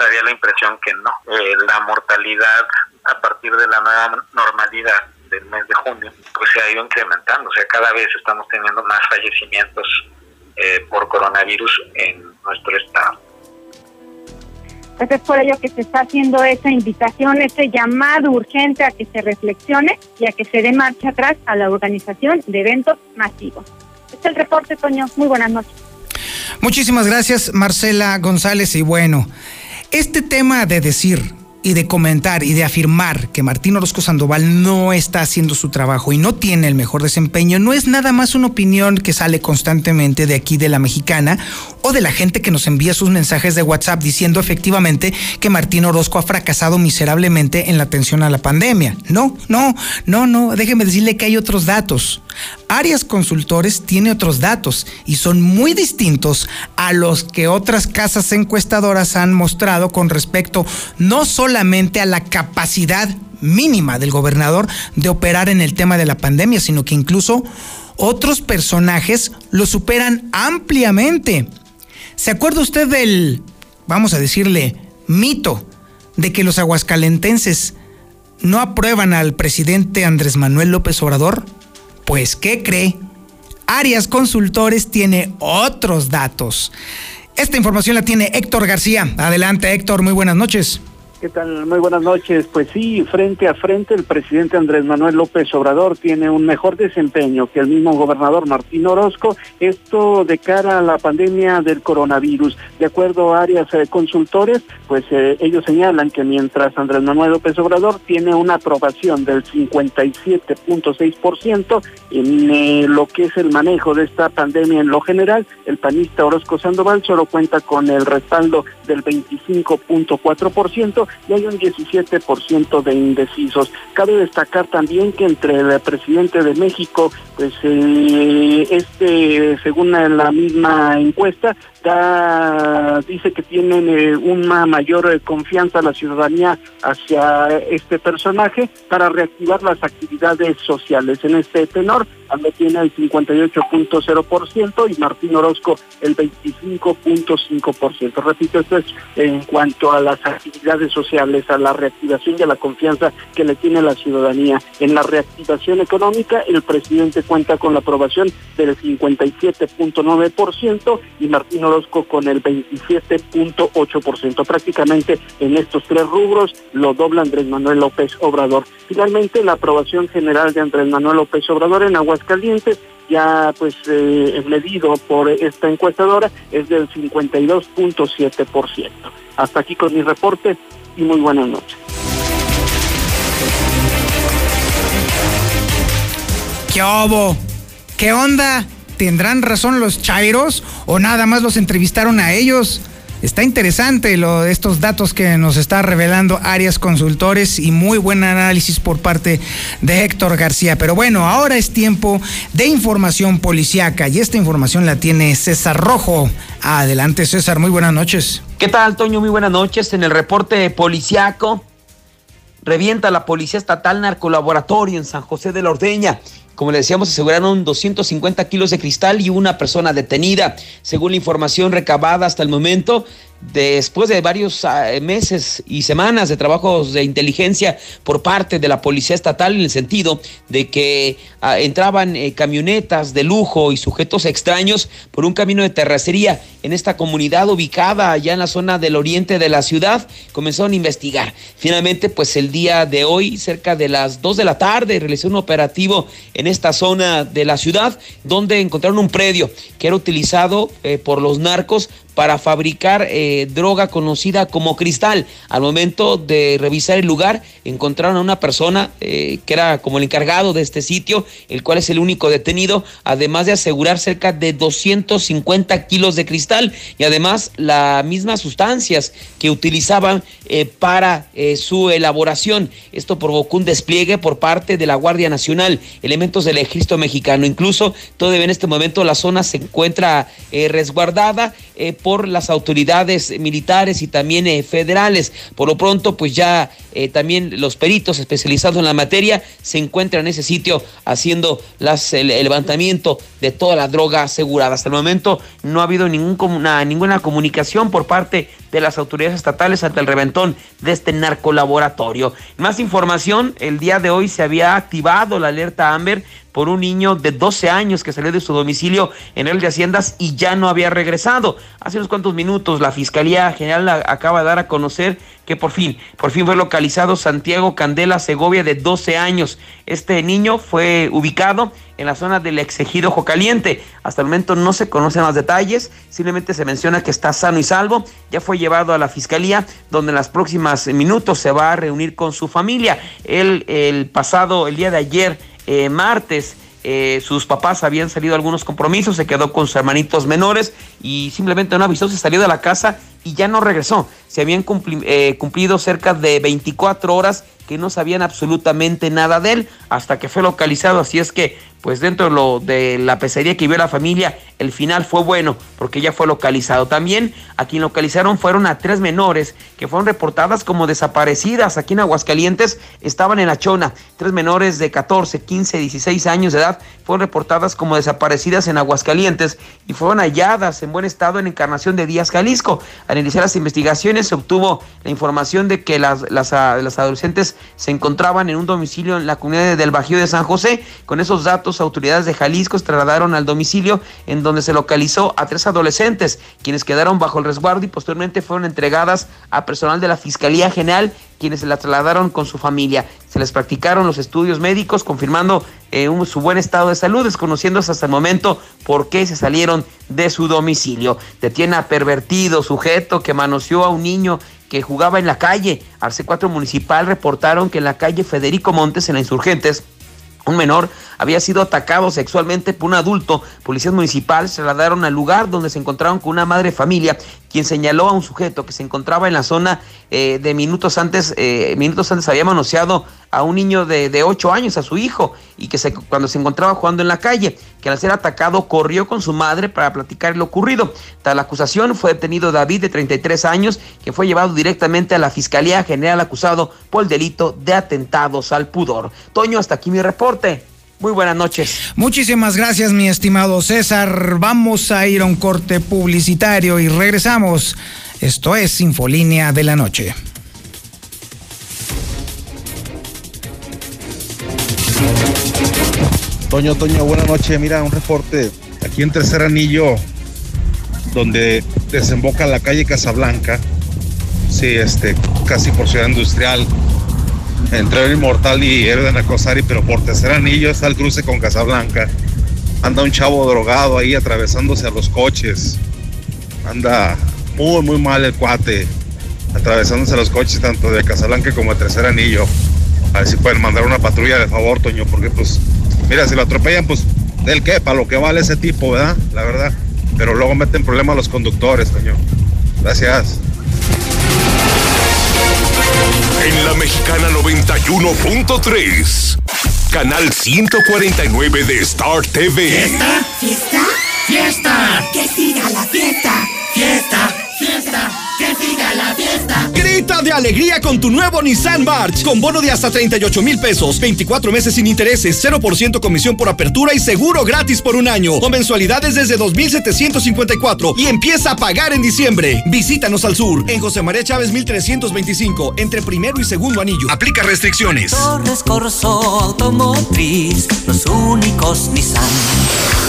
Daría la impresión que no. Eh, la mortalidad a partir de la nueva normalidad del mes de junio, pues se ha ido incrementando. O sea, cada vez estamos teniendo más fallecimientos eh, por coronavirus en nuestro estado. Pues es por ello que se está haciendo esa invitación, ese llamado urgente a que se reflexione y a que se dé marcha atrás a la organización de eventos masivos. Este es el reporte, Toño. Muy buenas noches. Muchísimas gracias, Marcela González. Y bueno, este tema de decir y de comentar y de afirmar que Martín Orozco Sandoval no está haciendo su trabajo y no tiene el mejor desempeño no es nada más una opinión que sale constantemente de aquí de la mexicana o de la gente que nos envía sus mensajes de WhatsApp diciendo efectivamente que Martín Orozco ha fracasado miserablemente en la atención a la pandemia. No, no, no, no, déjeme decirle que hay otros datos. Arias Consultores tiene otros datos y son muy distintos a los que otras casas encuestadoras han mostrado con respecto no solamente a la capacidad mínima del gobernador de operar en el tema de la pandemia, sino que incluso otros personajes lo superan ampliamente. ¿Se acuerda usted del, vamos a decirle, mito de que los aguascalentenses no aprueban al presidente Andrés Manuel López Obrador? Pues, ¿qué cree? Arias Consultores tiene otros datos. Esta información la tiene Héctor García. Adelante, Héctor, muy buenas noches. ¿Qué tal? Muy buenas noches. Pues sí, frente a frente el presidente Andrés Manuel López Obrador tiene un mejor desempeño que el mismo gobernador Martín Orozco, esto de cara a la pandemia del coronavirus. De acuerdo a áreas eh, consultores, pues eh, ellos señalan que mientras Andrés Manuel López Obrador tiene una aprobación del 57.6% en eh, lo que es el manejo de esta pandemia en lo general, el panista Orozco Sandoval solo cuenta con el respaldo del 25.4% y hay un 17% de indecisos. Cabe destacar también que entre el presidente de México, pues eh, este, según la misma encuesta, dice que tienen eh, una mayor eh, confianza la ciudadanía hacia este personaje para reactivar las actividades sociales. En este tenor, Ando tiene el 58.0% y Martín Orozco el 25.5%. Repito, esto es en cuanto a las actividades sociales, a la reactivación y a la confianza que le tiene la ciudadanía. En la reactivación económica, el presidente cuenta con la aprobación del 57.9% y Martín Orozco con el 27.8%. Prácticamente en estos tres rubros lo dobla Andrés Manuel López Obrador. Finalmente, la aprobación general de Andrés Manuel López Obrador en Aguascalientes ya pues eh, medido por esta encuestadora es del 52.7%. Hasta aquí con mi reporte y muy buenas noches. ¿Qué ¿Qué onda? ¿Tendrán razón los chairos o nada más los entrevistaron a ellos? Está interesante lo, estos datos que nos está revelando Arias Consultores y muy buen análisis por parte de Héctor García. Pero bueno, ahora es tiempo de información policiaca y esta información la tiene César Rojo. Adelante César, muy buenas noches. ¿Qué tal Toño? Muy buenas noches. En el reporte policiaco revienta la Policía Estatal Narcolaboratorio en San José de la Ordeña. Como le decíamos, aseguraron 250 kilos de cristal y una persona detenida. Según la información recabada hasta el momento, después de varios ah, meses y semanas de trabajos de inteligencia por parte de la Policía Estatal en el sentido de que ah, entraban eh, camionetas de lujo y sujetos extraños por un camino de terracería en esta comunidad ubicada allá en la zona del oriente de la ciudad, comenzaron a investigar. Finalmente, pues el día de hoy, cerca de las 2 de la tarde, realizó un operativo en esta zona de la ciudad donde encontraron un predio que era utilizado eh, por los narcos para fabricar eh, droga conocida como cristal. Al momento de revisar el lugar, encontraron a una persona eh, que era como el encargado de este sitio, el cual es el único detenido, además de asegurar cerca de 250 kilos de cristal y además las mismas sustancias que utilizaban eh, para su elaboración. Esto provocó un despliegue por parte de la Guardia Nacional, elementos del ejército mexicano. Incluso todavía en este momento la zona se encuentra resguardada por las autoridades militares y también eh, federales. Por lo pronto, pues ya eh, también los peritos especializados en la materia se encuentran en ese sitio haciendo el, levantamiento de toda la droga asegurada. Hasta el momento no ha habido ninguna comunicación por parte de las autoridades estatales ante el reventón de este narcolaboratorio. Más información, el día de hoy se había activado la alerta Amber por un niño de 12 años que salió de su domicilio en el de Haciendas y ya no había regresado. Hace unos cuantos minutos la Fiscalía General acaba de dar a conocer que por fin, por fin fue localizado Santiago Candela Segovia de 12 años. Este niño fue ubicado en la zona del exegido Ojo Caliente. Hasta el momento no se conocen más detalles, simplemente se menciona que está sano y salvo. Ya fue llevado a la fiscalía, donde en los próximos minutos se va a reunir con su familia. Él, el pasado, el día de ayer, eh, martes. Eh, sus papás habían salido a algunos compromisos, se quedó con sus hermanitos menores y simplemente no avisó, se salió de la casa y ya no regresó. Se habían eh, cumplido cerca de 24 horas que no sabían absolutamente nada de él hasta que fue localizado. Así es que pues dentro de, lo, de la pesadilla que vio la familia, el final fue bueno porque ya fue localizado. También a quien localizaron fueron a tres menores que fueron reportadas como desaparecidas aquí en Aguascalientes, estaban en la chona. Tres menores de 14, 15, 16 años de edad fueron reportadas como desaparecidas en Aguascalientes y fueron halladas en buen estado en Encarnación de Díaz, Jalisco. Al iniciar las investigaciones se obtuvo la información de que las, las, las adolescentes se encontraban en un domicilio en la comunidad del Bajío de San José. Con esos datos autoridades de Jalisco trasladaron al domicilio en donde se localizó a tres adolescentes, quienes quedaron bajo el resguardo y posteriormente fueron entregadas a personal de la Fiscalía General, quienes se la trasladaron con su familia. Se les practicaron los estudios médicos, confirmando eh, su buen estado de salud, desconociéndose hasta el momento por qué se salieron de su domicilio. Detiene a pervertido sujeto que manoseó a un niño que jugaba en la calle. Al C4 municipal reportaron que en la calle Federico Montes, en la Insurgentes, un menor había sido atacado sexualmente por un adulto. Policías municipales se trasladaron al lugar donde se encontraron con una madre familia, quien señaló a un sujeto que se encontraba en la zona eh, de minutos antes, eh, minutos antes había manoseado a un niño de, de 8 años, a su hijo, y que se, cuando se encontraba jugando en la calle, que al ser atacado corrió con su madre para platicar lo ocurrido. Tras la acusación fue detenido David de 33 años, que fue llevado directamente a la Fiscalía General acusado por el delito de atentados al pudor. Toño, hasta aquí mi reporte. Muy buenas noches. Muchísimas gracias, mi estimado César. Vamos a ir a un corte publicitario y regresamos. Esto es Infolínea de la Noche. Toño, Toño, buenas noches. Mira, un reporte aquí en Tercer Anillo, donde desemboca la calle Casablanca. Sí, este, casi por ciudad industrial entre el Inmortal y Héroe de pero por tercer anillo está el cruce con Casablanca. Anda un chavo drogado ahí atravesándose a los coches. Anda muy, muy mal el cuate, atravesándose a los coches tanto de Casablanca como de tercer anillo. A ver si pueden mandar una patrulla de favor, Toño, porque pues, mira, si lo atropellan, pues, ¿del qué? Para lo que vale ese tipo, ¿verdad? La verdad. Pero luego meten problemas los conductores, Toño. Gracias. En la Mexicana 91.3, canal 149 de Star TV. ¿Fiesta? ¿Fiesta? ¡Fiesta! ¡Que siga la fiesta! ¡Fiesta! ¡Fiesta! ¡Que siga la fiesta! Grita de alegría con tu nuevo Nissan March, con bono de hasta 38 mil pesos, 24 meses sin intereses, 0% comisión por apertura y seguro gratis por un año, o mensualidades desde 2,754 y empieza a pagar en diciembre. Visítanos al sur, en José María Chávez 1325, entre primero y segundo anillo. Aplica restricciones. Torres Corso Automotriz, los únicos Nissan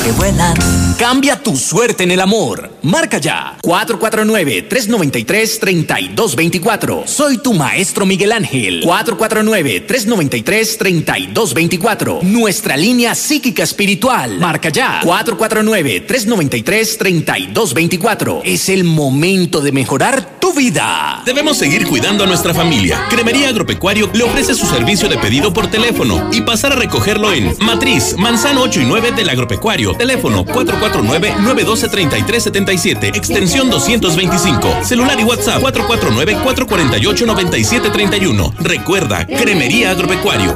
Cambia tu suerte en el amor. Marca ya 449 390 449-393-3224. Soy tu maestro Miguel Ángel. 449-393-3224. Nuestra línea psíquica espiritual. Marca ya. 449-393-3224. Es el momento de mejorar tu vida. Debemos seguir cuidando a nuestra familia. Cremería Agropecuario le ofrece su servicio de pedido por teléfono y pasar a recogerlo en Matriz, Manzano 8 y 9 del Agropecuario. Teléfono 449-912-3377, extensión 225. Celular y WhatsApp 449-448-9731. Recuerda, Cremería Agropecuario.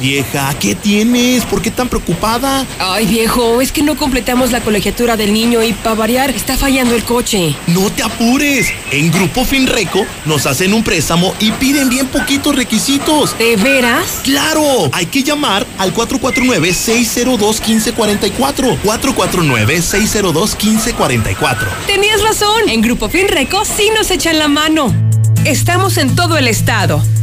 Vieja, ¿qué tienes? ¿Por qué tan preocupada? Ay, viejo, es que no completamos la colegiatura del niño y para variar está fallando el coche. No te apures. En Grupo Finreco nos hacen un préstamo y piden bien poquitos requisitos. ¿De veras? ¡Claro! Hay que llamar al 449-602-1544. 449-602-1544. Tenías razón. En Grupo Finreco sí nos echan la mano. Estamos en todo el estado.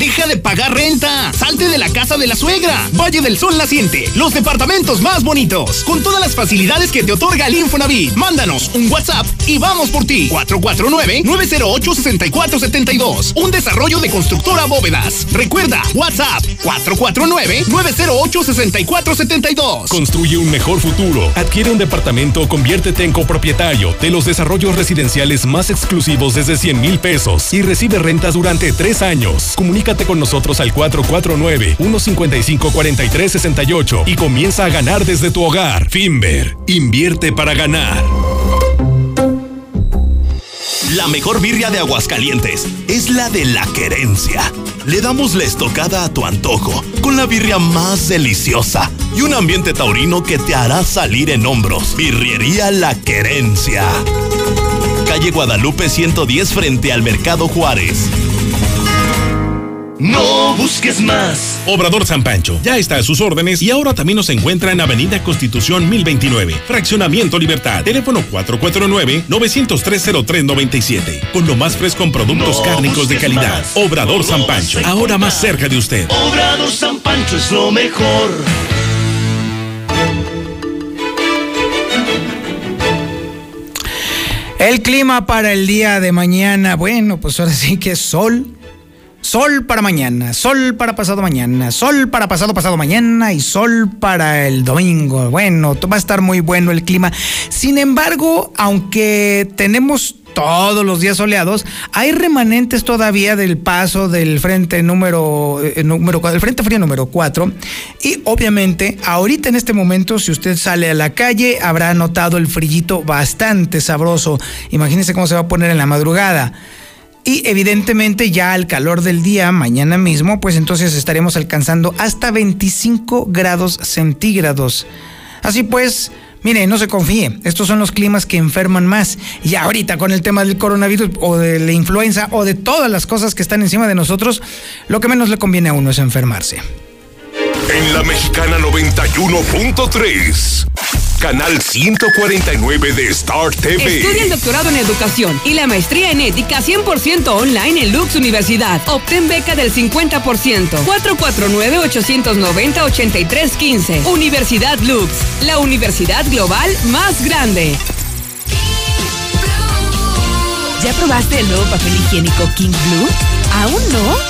Deja de pagar renta. Salte de la casa de la suegra. Valle del Sol Naciente. Los departamentos más bonitos. Con todas las facilidades que te otorga el Infonavit. Mándanos un WhatsApp y vamos por ti. 449-908-6472. Un desarrollo de constructora bóvedas. Recuerda, WhatsApp 449-908-6472. Construye un mejor futuro. Adquiere un departamento conviértete en copropietario de los desarrollos residenciales más exclusivos desde 100 mil pesos y recibe rentas durante tres años. Comunícate con nosotros al 449-155-4368 y comienza a ganar desde tu hogar. Finver, invierte para ganar. La mejor birria de Aguascalientes es la de la querencia. Le damos la estocada a tu antojo con la birria más deliciosa y un ambiente taurino que te hará salir en hombros. Birriería La Querencia. Calle Guadalupe 110 frente al Mercado Juárez. No busques más. Obrador San Pancho ya está a sus órdenes y ahora también nos encuentra en Avenida Constitución 1029, Fraccionamiento Libertad. Teléfono 449-903-0397. Con lo más fresco en productos No cárnicos de calidad. más. Obrador San Pancho, ahora más cerca de usted. Obrador San Pancho es lo mejor. El clima para el día de mañana, bueno, pues ahora sí que es sol. Sol para mañana, sol para pasado mañana, sol para pasado pasado mañana y sol para el domingo. Bueno, va a estar muy bueno el clima. Sin embargo, aunque tenemos todos los días soleados, hay remanentes todavía del paso del frente número, eh, número del frente frío número 4 y obviamente ahorita en este momento si usted sale a la calle habrá notado el frillito bastante sabroso. Imagínese cómo se va a poner en la madrugada. Y evidentemente ya al calor del día, mañana mismo, pues entonces estaremos alcanzando hasta 25 grados centígrados. Así pues, mire, no se confíe, estos son los climas que enferman más. Y ahorita con el tema del coronavirus o de la influenza o de todas las cosas que están encima de nosotros, lo que menos le conviene a uno es enfermarse. En la mexicana 91.3. Canal 149 de Star TV. Estudia el doctorado en educación y la maestría en ética 100% online en Lux Universidad. Obtén beca del 50%. 449-890-8315. Universidad Lux, la universidad global más grande. ¿Ya probaste el nuevo papel higiénico King Blue? ¿Aún no?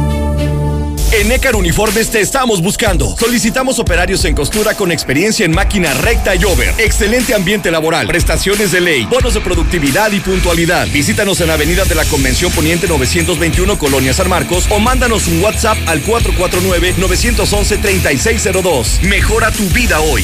En Ecar Uniformes te estamos buscando. Solicitamos operarios en costura con experiencia en máquina recta y over. Excelente ambiente laboral, prestaciones de ley, bonos de productividad y puntualidad. Visítanos en Avenida de la Convención Poniente 921 Colonia San Marcos o mándanos un WhatsApp al 449-911-3602. Mejora tu vida hoy.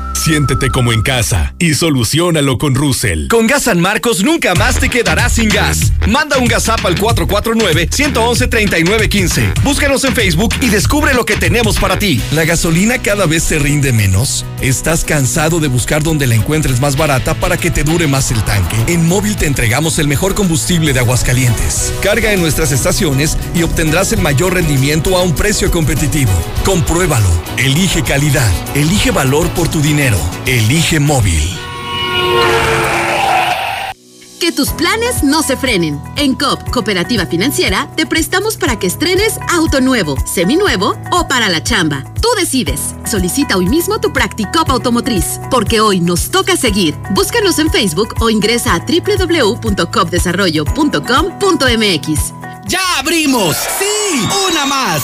Siéntete como en casa y solucionalo con Russell. Con Gas San Marcos nunca más te quedarás sin gas. Manda un GasApp al 449-111-3915. Búscanos en Facebook y descubre lo que tenemos para ti. ¿La gasolina cada vez se rinde menos? ¿Estás cansado de buscar donde la encuentres más barata para que te dure más el tanque? En Móvil te entregamos el mejor combustible de Aguascalientes. Carga en nuestras estaciones y obtendrás el mayor rendimiento a un precio competitivo. Compruébalo. Elige calidad. Elige valor por tu dinero. Elige móvil. Que tus planes no se frenen. En COP, Cooperativa Financiera, te prestamos para que estrenes auto nuevo, seminuevo o para la chamba. Tú decides. Solicita hoy mismo tu Practicop Automotriz, porque hoy nos toca seguir. Búscanos en Facebook o ingresa a www.copdesarrollo.com.mx. ¡Ya abrimos! ¡Sí! ¡Una más!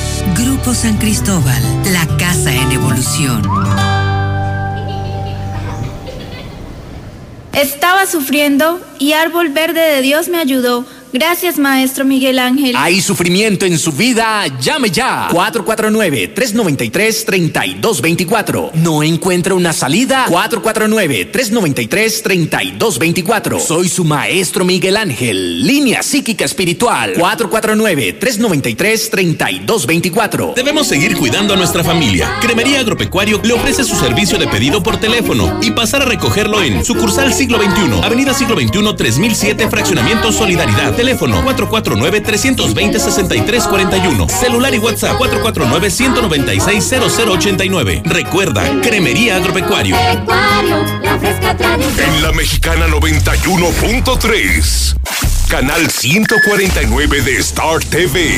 Grupo San Cristóbal, la casa en evolución. Estaba sufriendo y Árbol Verde de Dios me ayudó. Gracias, maestro Miguel Ángel. Hay sufrimiento en su vida, llame ya. 449-393-3224. No encuentra una salida. 449-393-3224. Soy su maestro Miguel Ángel. Línea psíquica espiritual. 449-393-3224. Debemos seguir cuidando a nuestra familia. Cremería Agropecuario le ofrece su servicio de pedido por teléfono y pasar a recogerlo en sucursal siglo XXI, Avenida siglo XXI 3007, Fraccionamiento Solidaridad. Teléfono 449-320-6341. Celular y WhatsApp 449-196-0089. Recuerda, Cremería Agropecuario. En la mexicana 91.3. Canal 149 de Star TV.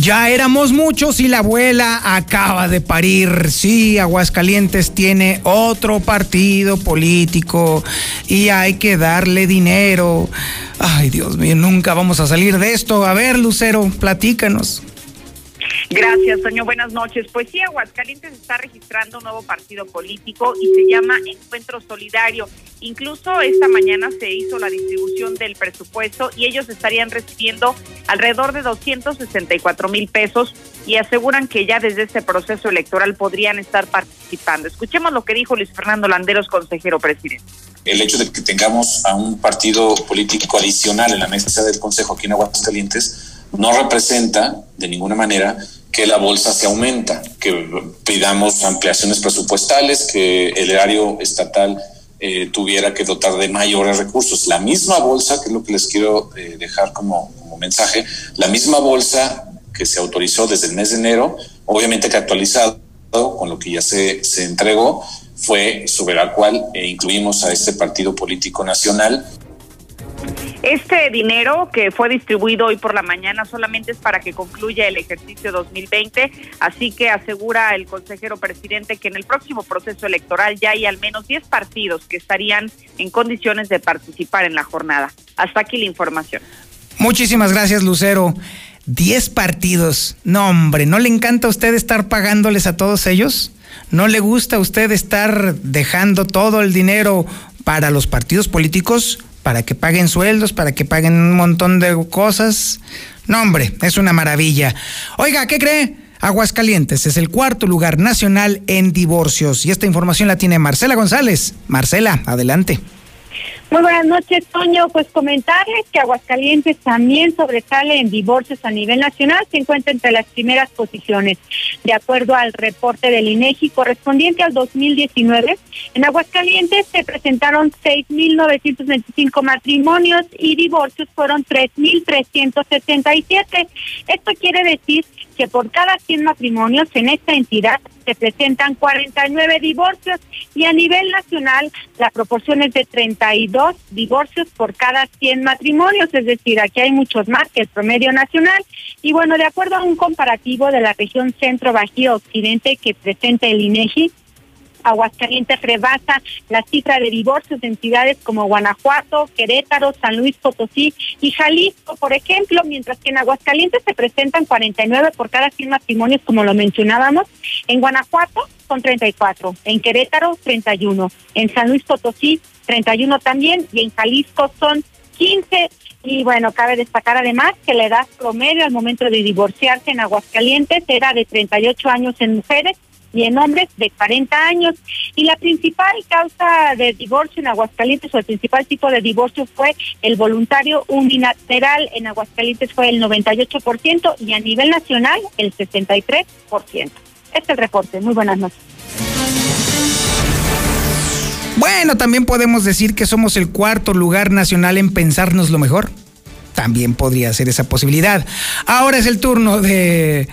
Ya éramos muchos y la abuela acaba de parir. Sí, Aguascalientes tiene otro partido político y hay que darle dinero. Ay, Dios mío, nunca vamos a salir de esto. A ver, Lucero, platícanos. Gracias, Toño. Buenas noches. Pues sí, Aguascalientes está registrando un nuevo partido político y se llama Encuentro Solidario. Incluso esta mañana se hizo la distribución del presupuesto y ellos estarían recibiendo alrededor de 264 mil pesos y aseguran que ya desde este proceso electoral podrían estar participando. Escuchemos lo que dijo Luis Fernando Landeros, consejero presidente. el hecho de que tengamos a un partido político adicional en la mesa del Consejo aquí en Aguascalientes no representa de ninguna manera que la bolsa se aumenta, que pidamos ampliaciones presupuestales, que el erario estatal eh, tuviera que dotar de mayores recursos. La misma bolsa, que es lo que les quiero eh, dejar como, mensaje, la misma bolsa que se autorizó desde el mes de enero, obviamente que actualizado con lo que ya se, se entregó, fue sobre la cual eh, incluimos a este partido político nacional este dinero que fue distribuido hoy por la mañana solamente es para que concluya el ejercicio 2020, así que asegura el consejero presidente que en el próximo proceso electoral ya hay al menos 10 partidos que estarían en condiciones de participar en la jornada. Hasta aquí la información. Muchísimas gracias, Lucero. 10 partidos. No, hombre, ¿no le encanta a usted estar pagándoles a todos ellos? ¿No le gusta a usted estar dejando todo el dinero para los partidos políticos? Para que paguen sueldos, para que paguen un montón de cosas. No, hombre, es una maravilla. Oiga, ¿qué cree? Aguascalientes es el cuarto lugar nacional en divorcios y esta información la tiene Marcela González. Marcela, adelante. Muy buenas noches, Toño. Pues comentarles que Aguascalientes también sobresale en divorcios a nivel nacional, se encuentra entre las primeras posiciones. De acuerdo al reporte del INEGI correspondiente al 2019, en Aguascalientes se presentaron 6.925 matrimonios y divorcios fueron 3.377. Esto quiere decir que por cada 100 matrimonios en esta entidad se presentan 49 divorcios y a nivel nacional la proporción es de 32 divorcios por cada 100 matrimonios, es decir, aquí hay muchos más que el promedio nacional. Y bueno, de acuerdo a un comparativo de la región centro bajío occidente que presenta el INEGI, Aguascalientes rebasa la cifra de divorcios de entidades como Guanajuato, Querétaro, San Luis Potosí y Jalisco, por ejemplo, mientras que en Aguascalientes se presentan 49 por cada 100 matrimonios, como lo mencionábamos. En Guanajuato son 34, en Querétaro 31, en San Luis Potosí 31 también y en Jalisco son 15. Y bueno, cabe destacar además que la edad promedio al momento de divorciarse en Aguascalientes era de 38 años en mujeres y en hombres de 40 años. Y la principal causa de divorcio en Aguascalientes o el principal tipo de divorcio fue el voluntario unilateral. En Aguascalientes fue el 98% y a nivel nacional el 63%. Este es el reporte. Muy buenas noches. Bueno, también podemos decir que somos el cuarto lugar nacional en pensarnos lo mejor. También podría ser esa posibilidad. Ahora es el turno de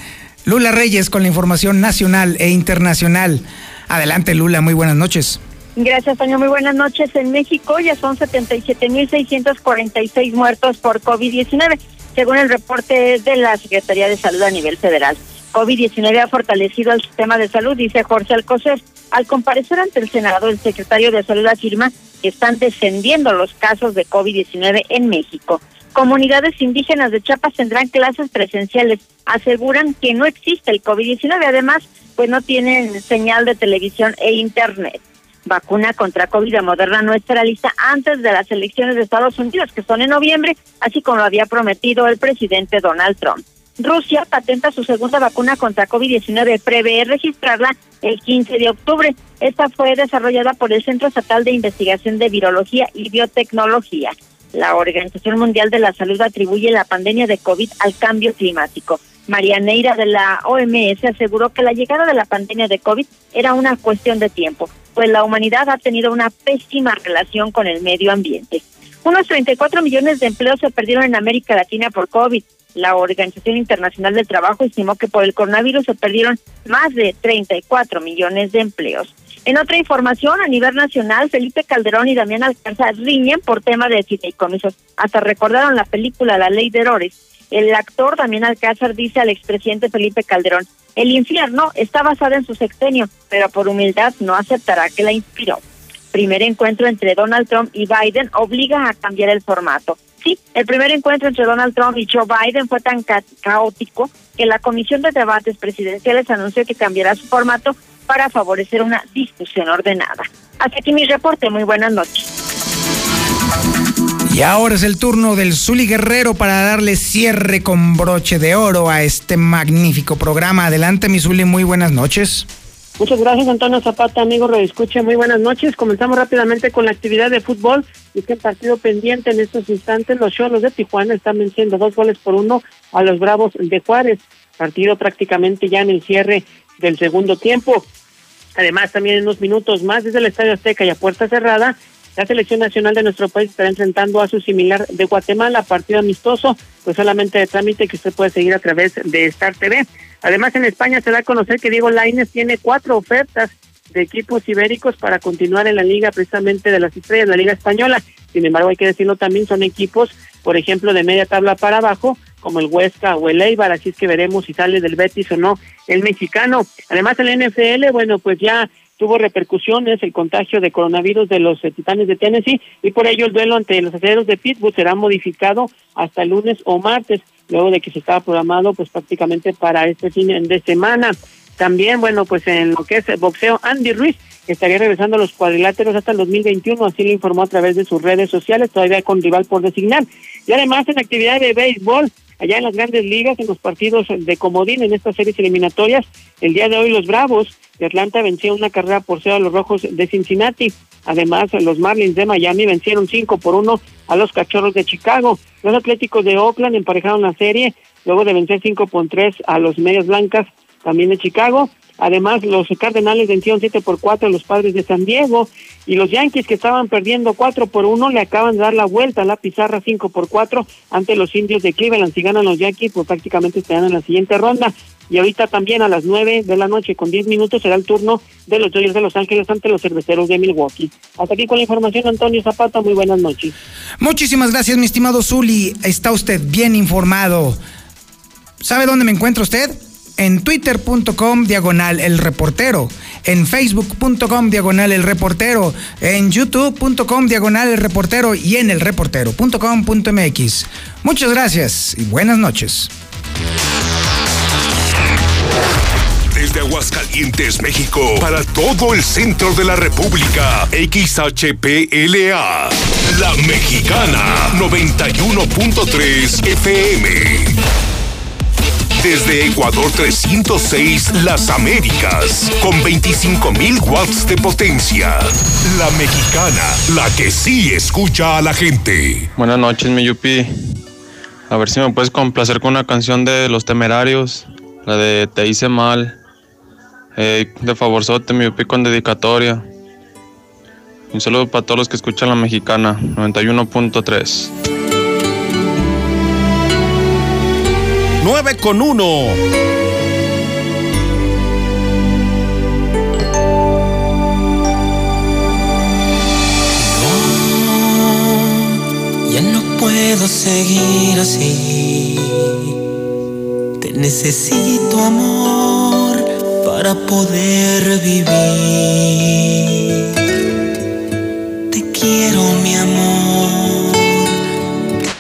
Lula Reyes con la información nacional e internacional. Adelante, Lula, muy buenas noches. Gracias, Toño. Muy buenas noches. En México ya son 77.646 muertos por COVID-19, según el reporte de la Secretaría de Salud a nivel federal. COVID-19 ha fortalecido al sistema de salud, dice Jorge Alcocer. Al comparecer ante el Senado, el secretario de Salud afirma que están descendiendo los casos de COVID-19 en México comunidades indígenas de Chiapas tendrán clases presenciales. Aseguran que no existe el COVID-19, además, pues no tienen señal de televisión e internet. Vacuna contra COVID de Moderna no estará lista antes de las elecciones de Estados Unidos, que son en noviembre, así como lo había prometido el presidente Donald Trump. Rusia patenta su segunda vacuna contra COVID-19, prevé registrarla el 15 de octubre. Esta fue desarrollada por el Centro Estatal de Investigación de Virología y Biotecnología. La Organización Mundial de la Salud atribuye la pandemia de COVID al cambio climático. María Neira de la OMS aseguró que la llegada de la pandemia de COVID era una cuestión de tiempo, pues la humanidad ha tenido una pésima relación con el medio ambiente. Unos 34 millones de empleos se perdieron en América Latina por COVID. La Organización Internacional del Trabajo estimó que por el coronavirus se perdieron más de 34 millones de empleos. En otra información, a nivel nacional, Felipe Calderón y Damián Alcázar riñen por tema de fideicomisos. Hasta recordaron la película La Ley de Errores. El actor Damián Alcázar dice al expresidente Felipe Calderón, el infierno está basado en su sexenio, pero por humildad no aceptará que la inspiró. Primer encuentro entre Donald Trump y Biden obliga a cambiar el formato. Sí, el primer encuentro entre Donald Trump y Joe Biden fue tan caótico que la Comisión de Debates Presidenciales anunció que cambiará su formato para favorecer una discusión ordenada. Hasta aquí mi reporte. Muy buenas noches. Y ahora es el turno del Zuli Guerrero para darle cierre con broche de oro a este magnífico programa. Adelante, mi Zuli, muy buenas noches. Muchas gracias, Antonio Zapata, amigo Redescucha. Muy buenas noches. Comenzamos rápidamente con la actividad de fútbol. Y que partido pendiente en estos instantes. Los Cholos de Tijuana están venciendo dos goles por uno a los Bravos de Juárez. Partido prácticamente ya en el cierre del segundo tiempo. Además, también en unos minutos más desde el Estadio Azteca y a puerta cerrada, la selección nacional de nuestro país estará enfrentando a su similar de Guatemala, partido amistoso pues solamente de trámite que usted puede seguir a través de Star TV. Además, en España se da a conocer que Diego Lainez tiene cuatro ofertas de equipos ibéricos para continuar en la liga precisamente de las estrellas, la liga española. Sin embargo, hay que decirlo también, son equipos, por ejemplo, de media tabla para abajo, como el Huesca o el Eibar, así es que veremos si sale del Betis o no el mexicano. Además, el NFL, bueno, pues ya tuvo repercusiones el contagio de coronavirus de los eh, Titanes de Tennessee y por ello el duelo ante los aceleros de Pittsburgh será modificado hasta lunes o martes, luego de que se estaba programado pues prácticamente para este fin de semana. También, bueno, pues en lo que es el boxeo, Andy Ruiz estaría regresando a los cuadriláteros hasta el 2021, así lo informó a través de sus redes sociales, todavía con rival por designar. Y además en actividad de béisbol, allá en las grandes ligas, en los partidos de comodín, en estas series eliminatorias, el día de hoy los Bravos de Atlanta vencieron una carrera por cero a los Rojos de Cincinnati. Además, los Marlins de Miami vencieron 5 por 1 a los Cachorros de Chicago. Los Atléticos de Oakland emparejaron la serie luego de vencer 5 por 3 a los Medias Blancas también de Chicago. Además, los Cardenales vencieron 7 por 4 a los Padres de San Diego y los Yankees que estaban perdiendo 4 por 1 le acaban de dar la vuelta a la pizarra 5 por 4 ante los Indios de Cleveland. Si ganan los Yankees, pues prácticamente estarán en la siguiente ronda. Y ahorita también a las 9 de la noche con 10 minutos será el turno de los Dodgers de Los Ángeles ante los cerveceros de Milwaukee. Hasta aquí con la información, Antonio Zapata. Muy buenas noches. Muchísimas gracias, mi estimado Zuli. Está usted bien informado. ¿Sabe dónde me encuentra usted? En twitter.com diagonal el reportero, en facebook.com diagonal el reportero, en youtube.com diagonal el reportero y en el reportero.com.mx. Muchas gracias y buenas noches. Desde Aguascalientes, México, para todo el centro de la República, XHPLA, La Mexicana, 91.3 FM desde Ecuador 306 Las Américas, con 25.000 watts de potencia. La mexicana, la que sí escucha a la gente. Buenas noches, mi Yupi. A ver si me puedes complacer con una canción de Los Temerarios, la de Te hice mal. Eh, de favorzote, mi Yupi, con dedicatoria. Un saludo para todos los que escuchan la mexicana, 91.3. 9 con 1. Ya no puedo seguir así. Te necesito amor para poder vivir. Te quiero mi amor